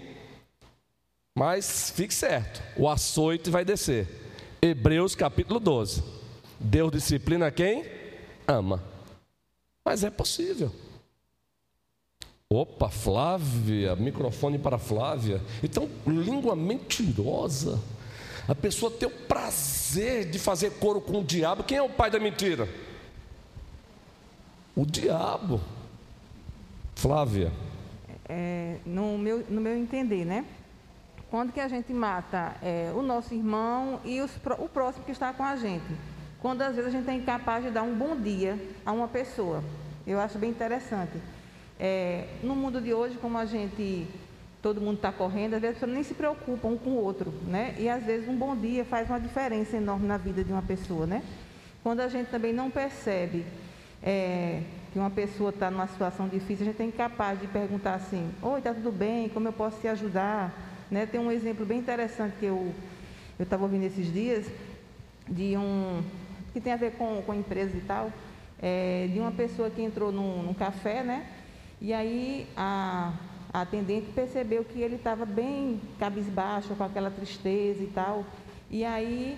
Mas fique certo, o açoite vai descer. Hebreus capítulo 12. Deus disciplina quem? Ama. Mas é possível. Opa, Flávia, microfone para Flávia. Então, língua mentirosa. A pessoa tem o prazer de fazer coro com o diabo. Quem é o pai da mentira? O diabo. Flávia. É, no, meu, no meu entender, né? Quando que a gente mata é, o nosso irmão e os, o próximo que está com a gente? quando às vezes a gente é incapaz de dar um bom dia a uma pessoa. Eu acho bem interessante. É, no mundo de hoje, como a gente, todo mundo está correndo, às vezes as pessoas nem se preocupam um com o outro, né? E às vezes um bom dia faz uma diferença enorme na vida de uma pessoa, né? Quando a gente também não percebe é, que uma pessoa está numa situação difícil, a gente é incapaz de perguntar assim: Oi, está tudo bem? Como eu posso te ajudar? Né? Tem um exemplo bem interessante que eu estava ouvindo esses dias de um, que tem a ver com, com empresas e tal, é, de uma pessoa que entrou num, num café, né? E aí a, a atendente percebeu que ele estava bem cabisbaixo, com aquela tristeza e tal. E aí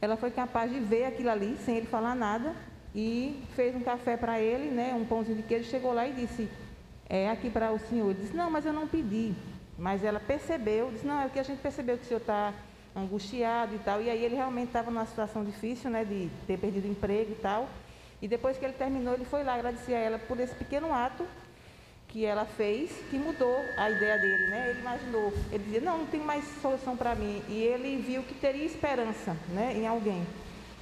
ela foi capaz de ver aquilo ali, sem ele falar nada, e fez um café para ele, né? Um pãozinho de queijo, chegou lá e disse, é aqui para o senhor. Ele disse, não, mas eu não pedi. Mas ela percebeu, disse, não, é que a gente percebeu que o senhor está angustiado e tal. E aí ele realmente estava numa situação difícil, né, de ter perdido o emprego e tal. E depois que ele terminou, ele foi lá agradecer a ela por esse pequeno ato que ela fez, que mudou a ideia dele, né? Ele imaginou, ele dizia, não, não tem mais solução para mim. E ele viu que teria esperança, né, em alguém.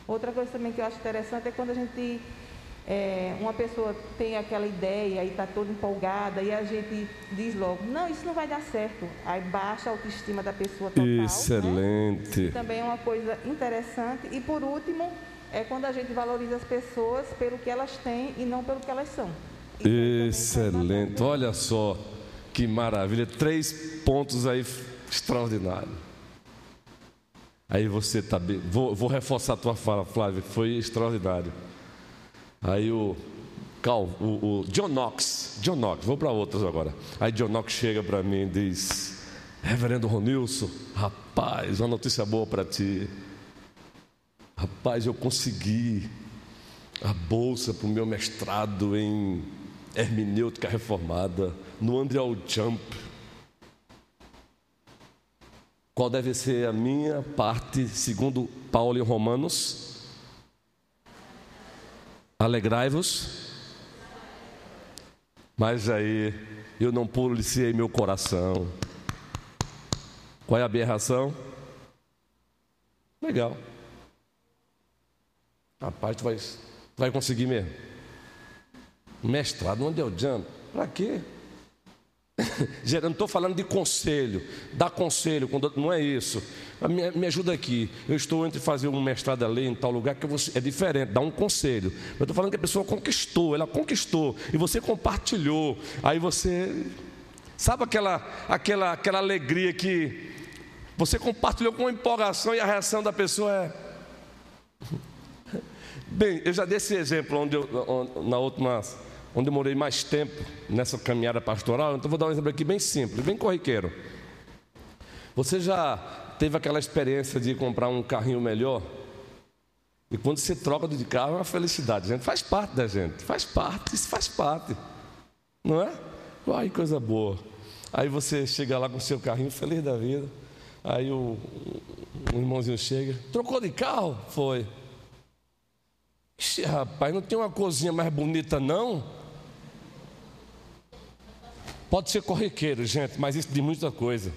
Outra coisa também que eu acho interessante é quando a gente é, uma pessoa tem aquela ideia e está toda empolgada e a gente diz logo, não, isso não vai dar certo. Aí baixa a autoestima da pessoa total. Né? Excelente. Né? Também é uma coisa interessante. E por último, é quando a gente valoriza as pessoas pelo que elas têm e não pelo que elas são. Excelente. Olha só que maravilha. Três pontos aí extraordinários. Aí você está bem. Vou, vou reforçar a tua fala, Flávio. Foi extraordinário. Aí o, Cal, o, o John Knox, John Knox, vou para outros agora. Aí John Knox chega para mim e diz: Reverendo Ronilson, rapaz, uma notícia boa para ti. Rapaz, eu consegui a bolsa para o meu mestrado em hermenêutica reformada no Andrew Jump. Qual deve ser a minha parte, segundo Paulo em Romanos? Alegrai-vos. Mas aí eu não policiei meu coração. Qual é a aberração? Legal. Rapaz, tu vai, vai conseguir mesmo. Mestrado, onde é o jump? Para quê? não estou falando de conselho, dar conselho, não é isso. Me, me, ajuda aqui. Eu estou entre fazer um mestrado ali em tal lugar que é diferente, dar um conselho. Eu estou falando que a pessoa conquistou, ela conquistou, e você compartilhou. Aí você. Sabe aquela, aquela, aquela alegria que você compartilhou com empolgação e a reação da pessoa é. Bem, eu já dei esse exemplo onde eu, na última onde eu morei mais tempo nessa caminhada pastoral, então vou dar um exemplo aqui bem simples, bem corriqueiro. Você já teve aquela experiência de comprar um carrinho melhor? E quando você troca de carro é uma felicidade, gente. Faz parte da gente, faz parte, isso faz parte. Não é? Ai, coisa boa. Aí você chega lá com o seu carrinho feliz da vida. Aí o, o irmãozinho chega, trocou de carro? Foi. Ixi, rapaz, não tem uma cozinha mais bonita não? Pode ser corriqueiro, gente, mas isso diz muita coisa.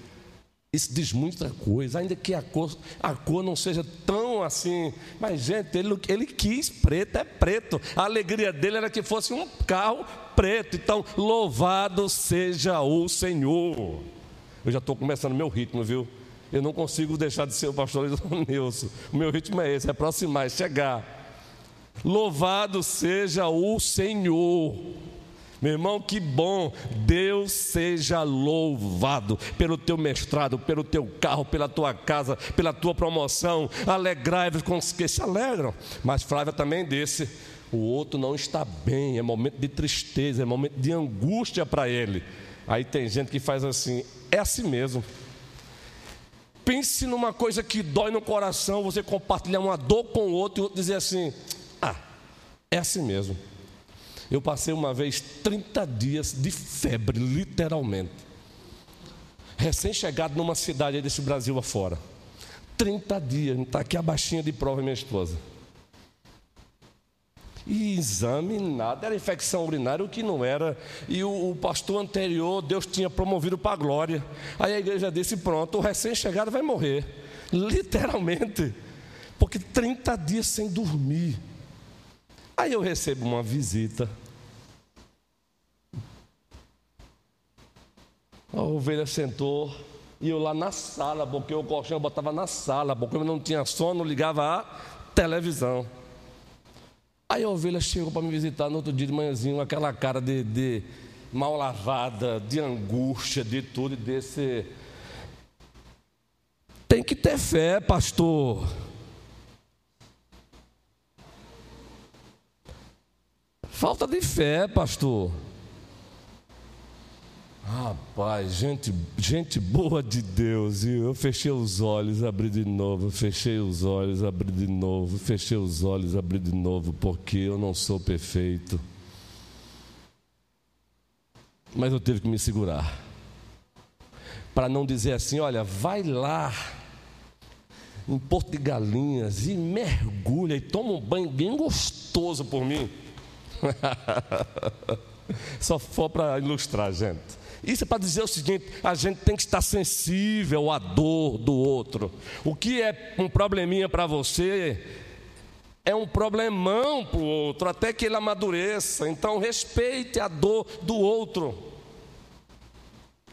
Isso diz muita coisa, ainda que a cor, a cor não seja tão assim. Mas, gente, ele, ele quis preto, é preto. A alegria dele era que fosse um carro preto. Então, louvado seja o Senhor. Eu já estou começando meu ritmo, viu? Eu não consigo deixar de ser o pastor Nilson. O meu ritmo é esse, é aproximar, é chegar. Louvado seja o Senhor. Meu irmão, que bom. Deus seja louvado pelo teu mestrado, pelo teu carro, pela tua casa, pela tua promoção. Alegrai-vos com os que se alegram. Mas Flávia também disse: o outro não está bem, é momento de tristeza, é momento de angústia para ele. Aí tem gente que faz assim: é assim mesmo. Pense numa coisa que dói no coração, você compartilhar uma dor com o outro e o outro dizer assim: ah, é assim mesmo. Eu passei uma vez 30 dias de febre, literalmente. Recém-chegado numa cidade desse Brasil afora. 30 dias, está aqui a baixinha de prova, minha esposa. E exame, nada, era infecção urinária, o que não era. E o, o pastor anterior, Deus tinha promovido para a glória. Aí a igreja disse: pronto, o recém-chegado vai morrer. Literalmente. Porque 30 dias sem dormir. Aí eu recebo uma visita. A ovelha sentou e eu lá na sala, porque o colchão eu botava na sala, porque eu não tinha sono, ligava a televisão. Aí a ovelha chegou para me visitar no outro dia de manhãzinho, aquela cara de, de mal lavada, de angústia, de tudo, e desse. Tem que ter fé, pastor. Falta de fé, pastor. Rapaz, gente, gente boa de Deus. Eu fechei os olhos, abri de novo, fechei os olhos, abri de novo, fechei os olhos, abri de novo, porque eu não sou perfeito. Mas eu tive que me segurar. Para não dizer assim, olha, vai lá em Porto de Galinhas e mergulha e toma um banho bem gostoso por mim. Só for para ilustrar, gente. Isso é para dizer o seguinte: a gente tem que estar sensível à dor do outro. O que é um probleminha para você é um problemão para o outro, até que ele amadureça. Então, respeite a dor do outro.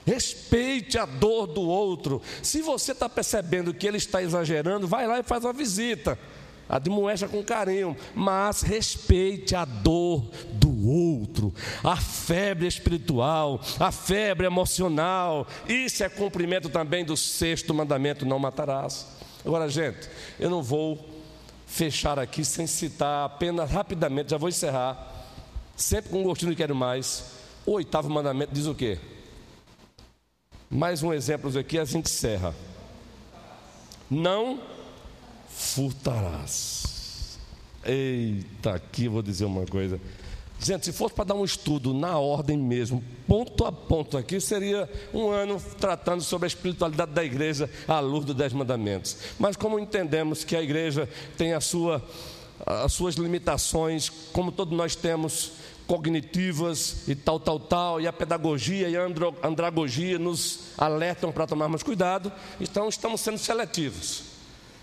Respeite a dor do outro. Se você está percebendo que ele está exagerando, vai lá e faz uma visita admoesta com carinho, mas respeite a dor do outro, a febre espiritual, a febre emocional. Isso é cumprimento também do sexto mandamento: não matarás. Agora, gente, eu não vou fechar aqui sem citar apenas rapidamente, já vou encerrar, sempre com um gostinho de quero mais. O oitavo mandamento diz o quê? Mais um exemplo aqui, a gente encerra. Não furtarás. Eita, aqui eu vou dizer uma coisa. Gente, se fosse para dar um estudo na ordem mesmo, ponto a ponto aqui, seria um ano tratando sobre a espiritualidade da igreja à luz dos Dez Mandamentos. Mas como entendemos que a igreja tem a sua, as suas limitações, como todos nós temos, cognitivas e tal, tal, tal, e a pedagogia e a andragogia nos alertam para tomarmos cuidado, então estamos sendo seletivos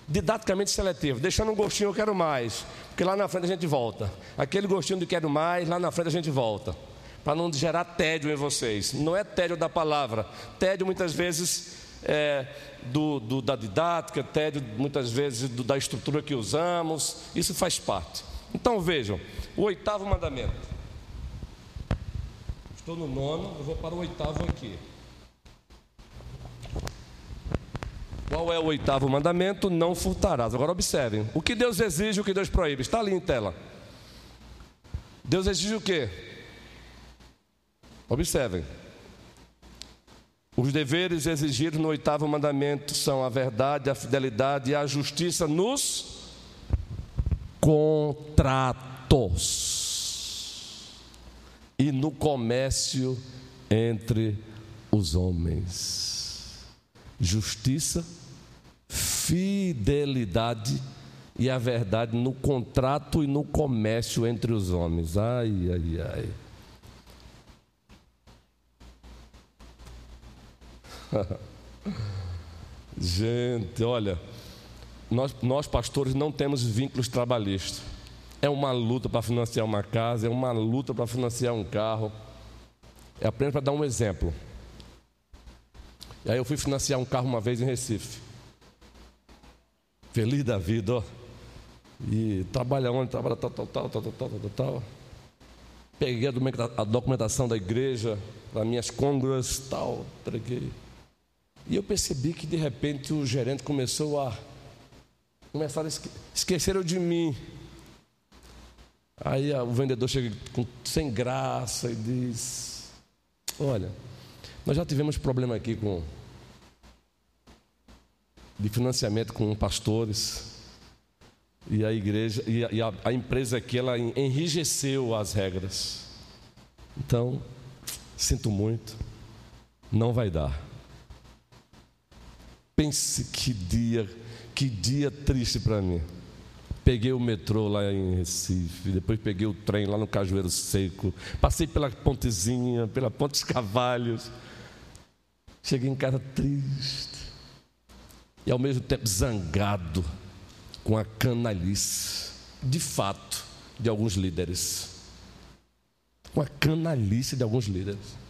didaticamente seletivo, deixando um gostinho eu quero mais, porque lá na frente a gente volta. Aquele gostinho de quero mais, lá na frente a gente volta. Para não gerar tédio em vocês. Não é tédio da palavra. Tédio muitas vezes é do, do da didática, tédio muitas vezes do, da estrutura que usamos. Isso faz parte. Então vejam, o oitavo mandamento. Estou no nono, eu vou para o oitavo aqui. Qual é o oitavo mandamento? Não furtarás. Agora observem: o que Deus exige, o que Deus proíbe. Está ali em tela. Deus exige o quê? Observem. Os deveres exigidos no oitavo mandamento são a verdade, a fidelidade e a justiça nos contratos e no comércio entre os homens. Justiça, fidelidade e a verdade no contrato e no comércio entre os homens. Ai, ai, ai. Gente, olha, nós, nós pastores não temos vínculos trabalhistas. É uma luta para financiar uma casa, é uma luta para financiar um carro. É apenas para dar um exemplo. E aí eu fui financiar um carro uma vez em Recife. Feliz da vida, ó. E trabalha onde? Trabalha tal, tal, tal, tal, tal, tal, tal, tal. Peguei a documentação da igreja, para minhas congruas, tal, entreguei. E eu percebi que de repente o gerente começou a. Começaram a esque, esqueceram de mim. Aí o vendedor chega com, sem graça e diz: Olha, nós já tivemos problema aqui com de financiamento com pastores. E a igreja e a, a empresa aqui ela enrijeceu as regras. Então, sinto muito, não vai dar. Pense que dia, que dia triste para mim. Peguei o metrô lá em Recife, depois peguei o trem lá no Cajueiro Seco, passei pela Pontezinha, pela Ponte dos Cavalhos. Cheguei em casa triste e ao mesmo tempo zangado com a canalice, de fato, de alguns líderes. Com a canalice de alguns líderes.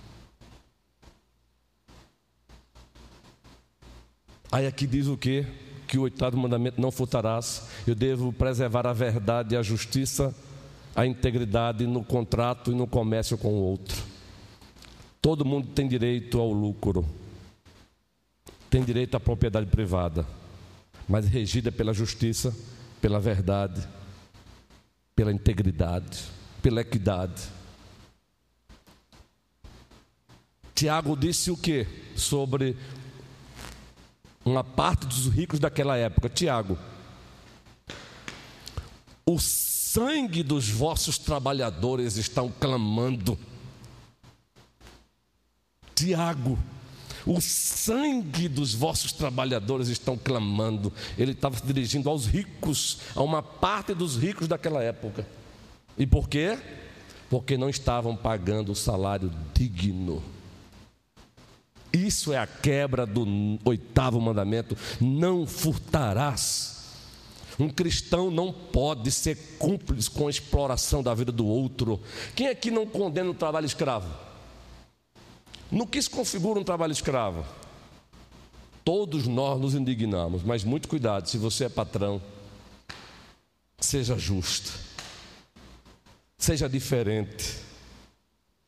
Aí aqui diz o quê? Que o oitavo mandamento não furtarás. Eu devo preservar a verdade a justiça, a integridade no contrato e no comércio com o outro. Todo mundo tem direito ao lucro, tem direito à propriedade privada, mas regida pela justiça, pela verdade, pela integridade, pela equidade. Tiago disse o que sobre uma parte dos ricos daquela época. Tiago, o sangue dos vossos trabalhadores estão clamando. Tiago, o sangue dos vossos trabalhadores estão clamando. Ele estava se dirigindo aos ricos, a uma parte dos ricos daquela época. E por quê? Porque não estavam pagando o salário digno. Isso é a quebra do oitavo mandamento: não furtarás. Um cristão não pode ser cúmplice com a exploração da vida do outro. Quem aqui não condena o trabalho escravo? No que se configura um trabalho escravo? Todos nós nos indignamos, mas muito cuidado, se você é patrão, seja justo, seja diferente,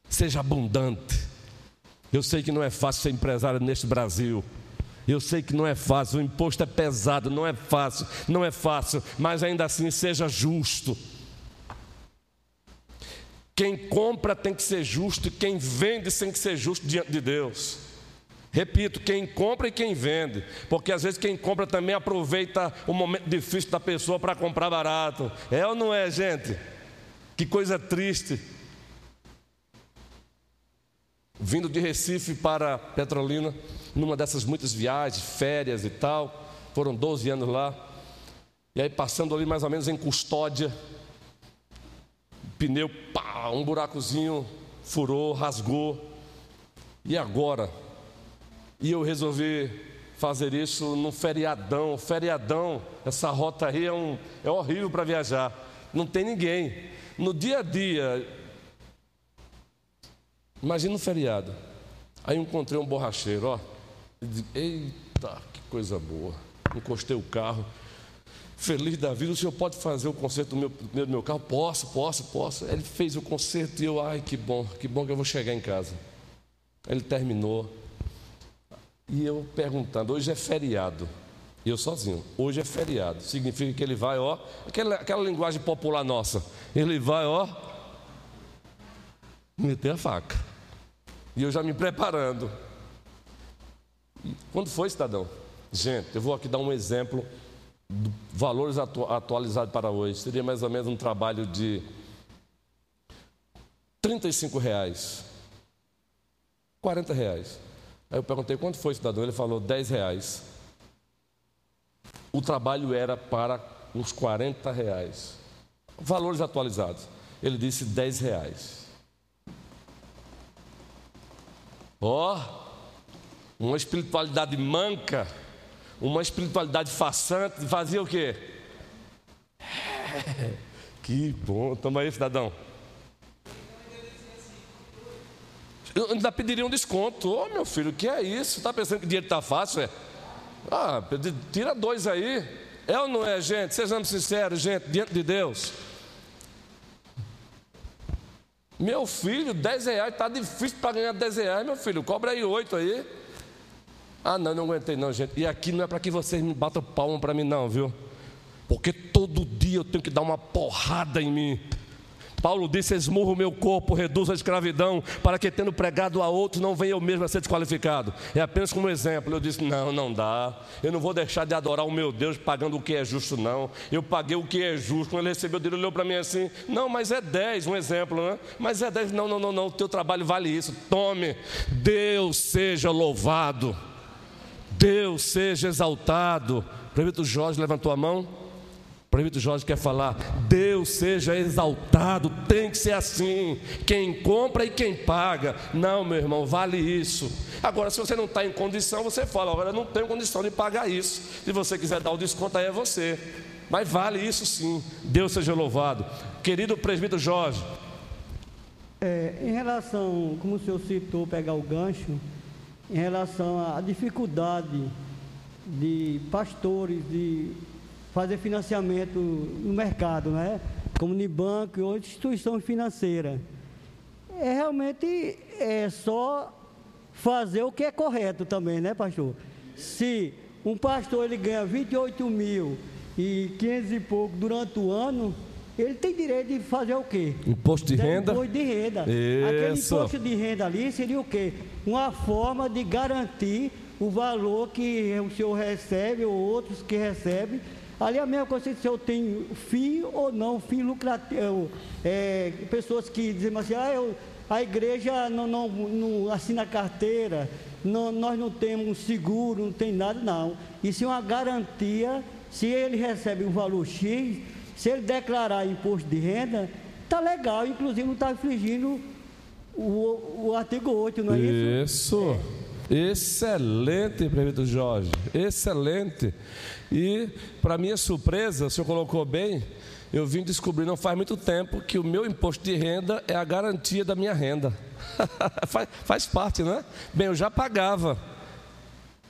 seja abundante eu sei que não é fácil ser empresário neste Brasil. Eu sei que não é fácil, o imposto é pesado, não é fácil, não é fácil, mas ainda assim seja justo. Quem compra tem que ser justo, quem vende tem que ser justo diante de Deus. Repito, quem compra e quem vende, porque às vezes quem compra também aproveita o momento difícil da pessoa para comprar barato. É ou não é, gente? Que coisa triste vindo de Recife para Petrolina, numa dessas muitas viagens, férias e tal. Foram 12 anos lá. E aí, passando ali mais ou menos em custódia, pneu, pá, um buracozinho furou, rasgou. E agora? E eu resolvi fazer isso num feriadão. Feriadão, essa rota aí é, um, é horrível para viajar. Não tem ninguém. No dia a dia, Imagina um feriado. Aí encontrei um borracheiro, ó. Eita, que coisa boa. Encostei o carro. Feliz da vida, o senhor pode fazer o conserto do meu, do meu carro? Posso, posso, posso. Ele fez o conserto e eu, ai, que bom, que bom que eu vou chegar em casa. Ele terminou. E eu perguntando, hoje é feriado. E eu sozinho, hoje é feriado. Significa que ele vai, ó, aquela, aquela linguagem popular nossa. Ele vai, ó, meter a faca. E eu já me preparando. Quando foi, cidadão? Gente, eu vou aqui dar um exemplo valores atu atualizados para hoje. Seria mais ou menos um trabalho de 35 reais. 40 reais. Aí eu perguntei quanto foi, cidadão? Ele falou 10 reais. O trabalho era para uns 40 reais. Valores atualizados. Ele disse 10 reais. Ó, oh, uma espiritualidade manca, uma espiritualidade façante, fazia o quê? Que bom, toma aí, cidadão. Eu ainda pediria um desconto. Ô oh, meu filho, o que é isso? Está pensando que dinheiro está fácil? É? Ah, tira dois aí. É ou não é, gente? Sejamos sinceros, gente, diante de Deus. Meu filho, 10 reais, está difícil para ganhar 10 reais, meu filho. Cobra aí 8 aí. Ah, não, não aguentei não, gente. E aqui não é para que vocês me batam palma para mim, não, viu? Porque todo dia eu tenho que dar uma porrada em mim. Paulo disse: esmurro o meu corpo, reduzo a escravidão, para que, tendo pregado a outros, não venha eu mesmo a ser desqualificado. É apenas como exemplo. Eu disse: não, não dá. Eu não vou deixar de adorar o meu Deus pagando o que é justo, não. Eu paguei o que é justo. Quando ele recebeu, ele olhou para mim assim: não, mas é 10, um exemplo, né? Mas é 10, não, não, não, não. O teu trabalho vale isso. Tome. Deus seja louvado. Deus seja exaltado. O prefeito Jorge levantou a mão. Prefeito Jorge quer falar, Deus seja exaltado, tem que ser assim. Quem compra e quem paga. Não, meu irmão, vale isso. Agora, se você não está em condição, você fala, agora não tenho condição de pagar isso. Se você quiser dar o desconto, aí é você. Mas vale isso sim. Deus seja louvado. Querido presbítero Jorge. É, em relação, como o senhor citou, pegar o gancho, em relação à dificuldade de pastores, de fazer financiamento no mercado, né? como no banco ou instituição financeira. É realmente é só fazer o que é correto também, né, pastor? Se um pastor ele ganha 28 mil e 500 e pouco durante o ano, ele tem direito de fazer o quê? Imposto de renda? Imposto de renda. Isso. Aquele imposto de renda ali seria o quê? Uma forma de garantir o valor que o senhor recebe ou outros que recebem Ali é a mesma coisa se eu tenho fim ou não, fim lucrativo. É, pessoas que dizem assim, ah, eu, a igreja não, não, não assina carteira, não, nós não temos seguro, não tem nada, não. Isso é uma garantia, se ele recebe um valor X, se ele declarar imposto de renda, está legal, inclusive não está infringindo o, o artigo 8, não é isso? Isso. Excelente, prefeito Jorge, excelente. E, para minha surpresa, o senhor colocou bem, eu vim descobrir não faz muito tempo que o meu imposto de renda é a garantia da minha renda. faz, faz parte, não é? Bem, eu já pagava.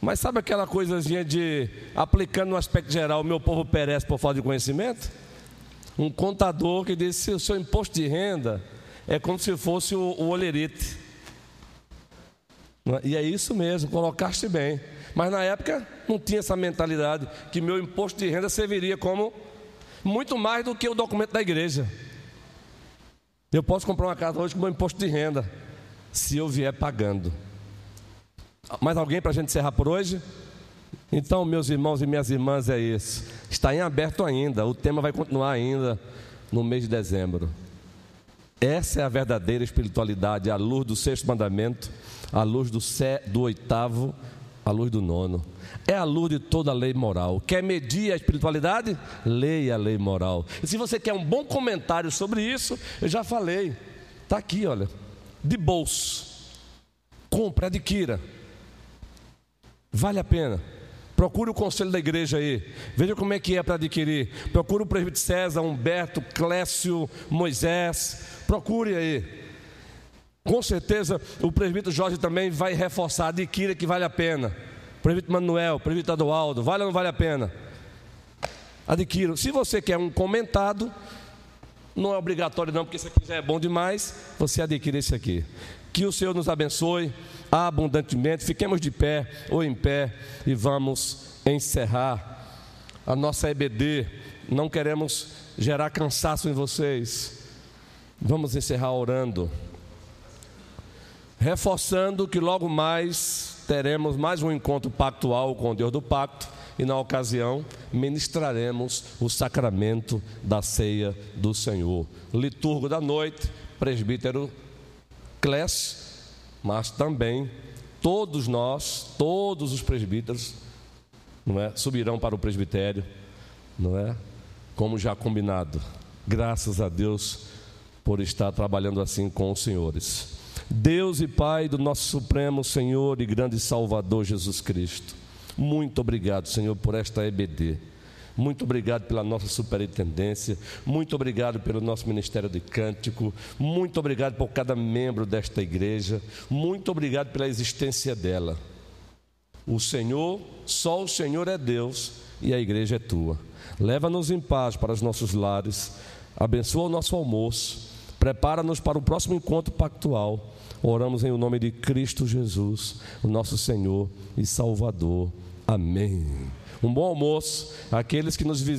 Mas sabe aquela coisazinha de aplicando no aspecto geral, o meu povo perece por falta de conhecimento? Um contador que disse: o seu imposto de renda é como se fosse o, o olerite. É? E é isso mesmo, colocaste bem. Mas na época não tinha essa mentalidade que meu imposto de renda serviria como muito mais do que o documento da igreja. Eu posso comprar uma casa hoje com meu imposto de renda, se eu vier pagando. Mais alguém para a gente encerrar por hoje? Então, meus irmãos e minhas irmãs, é isso. Está em aberto ainda, o tema vai continuar ainda no mês de dezembro. Essa é a verdadeira espiritualidade, à luz do sexto mandamento, à luz do, sé, do oitavo, à luz do nono. É a luz de toda a lei moral. Quer medir a espiritualidade? Leia a lei moral. E se você quer um bom comentário sobre isso, eu já falei. Está aqui, olha. De bolso. Compre, adquira. Vale a pena. Procure o conselho da igreja aí. Veja como é que é para adquirir. Procure o presbítero César, Humberto, Clécio, Moisés. Procure aí. Com certeza o presbítero Jorge também vai reforçar, adquira que vale a pena. Presbítero Manuel, presbítero Adualdo, vale ou não vale a pena? Adquira. Se você quer um comentado, não é obrigatório não, porque aqui já é bom demais, você adquire esse aqui. Que o Senhor nos abençoe abundantemente. Fiquemos de pé ou em pé e vamos encerrar a nossa EBD. Não queremos gerar cansaço em vocês. Vamos encerrar orando. Reforçando que logo mais teremos mais um encontro pactual com o Deus do pacto e na ocasião ministraremos o sacramento da ceia do Senhor. Liturgo da noite, presbítero Clécio, mas também todos nós, todos os presbíteros, não é, subirão para o presbitério, não é? Como já combinado. Graças a Deus por estar trabalhando assim com os senhores. Deus e Pai do nosso Supremo Senhor e grande Salvador Jesus Cristo, muito obrigado, Senhor, por esta EBD. Muito obrigado pela nossa superintendência, muito obrigado pelo nosso ministério de cântico, muito obrigado por cada membro desta igreja, muito obrigado pela existência dela. O Senhor, só o Senhor é Deus e a igreja é tua. Leva-nos em paz para os nossos lares, abençoa o nosso almoço, prepara-nos para o próximo encontro pactual. Oramos em o nome de Cristo Jesus, o nosso Senhor e Salvador. Amém. Um bom almoço àqueles que nos visitam.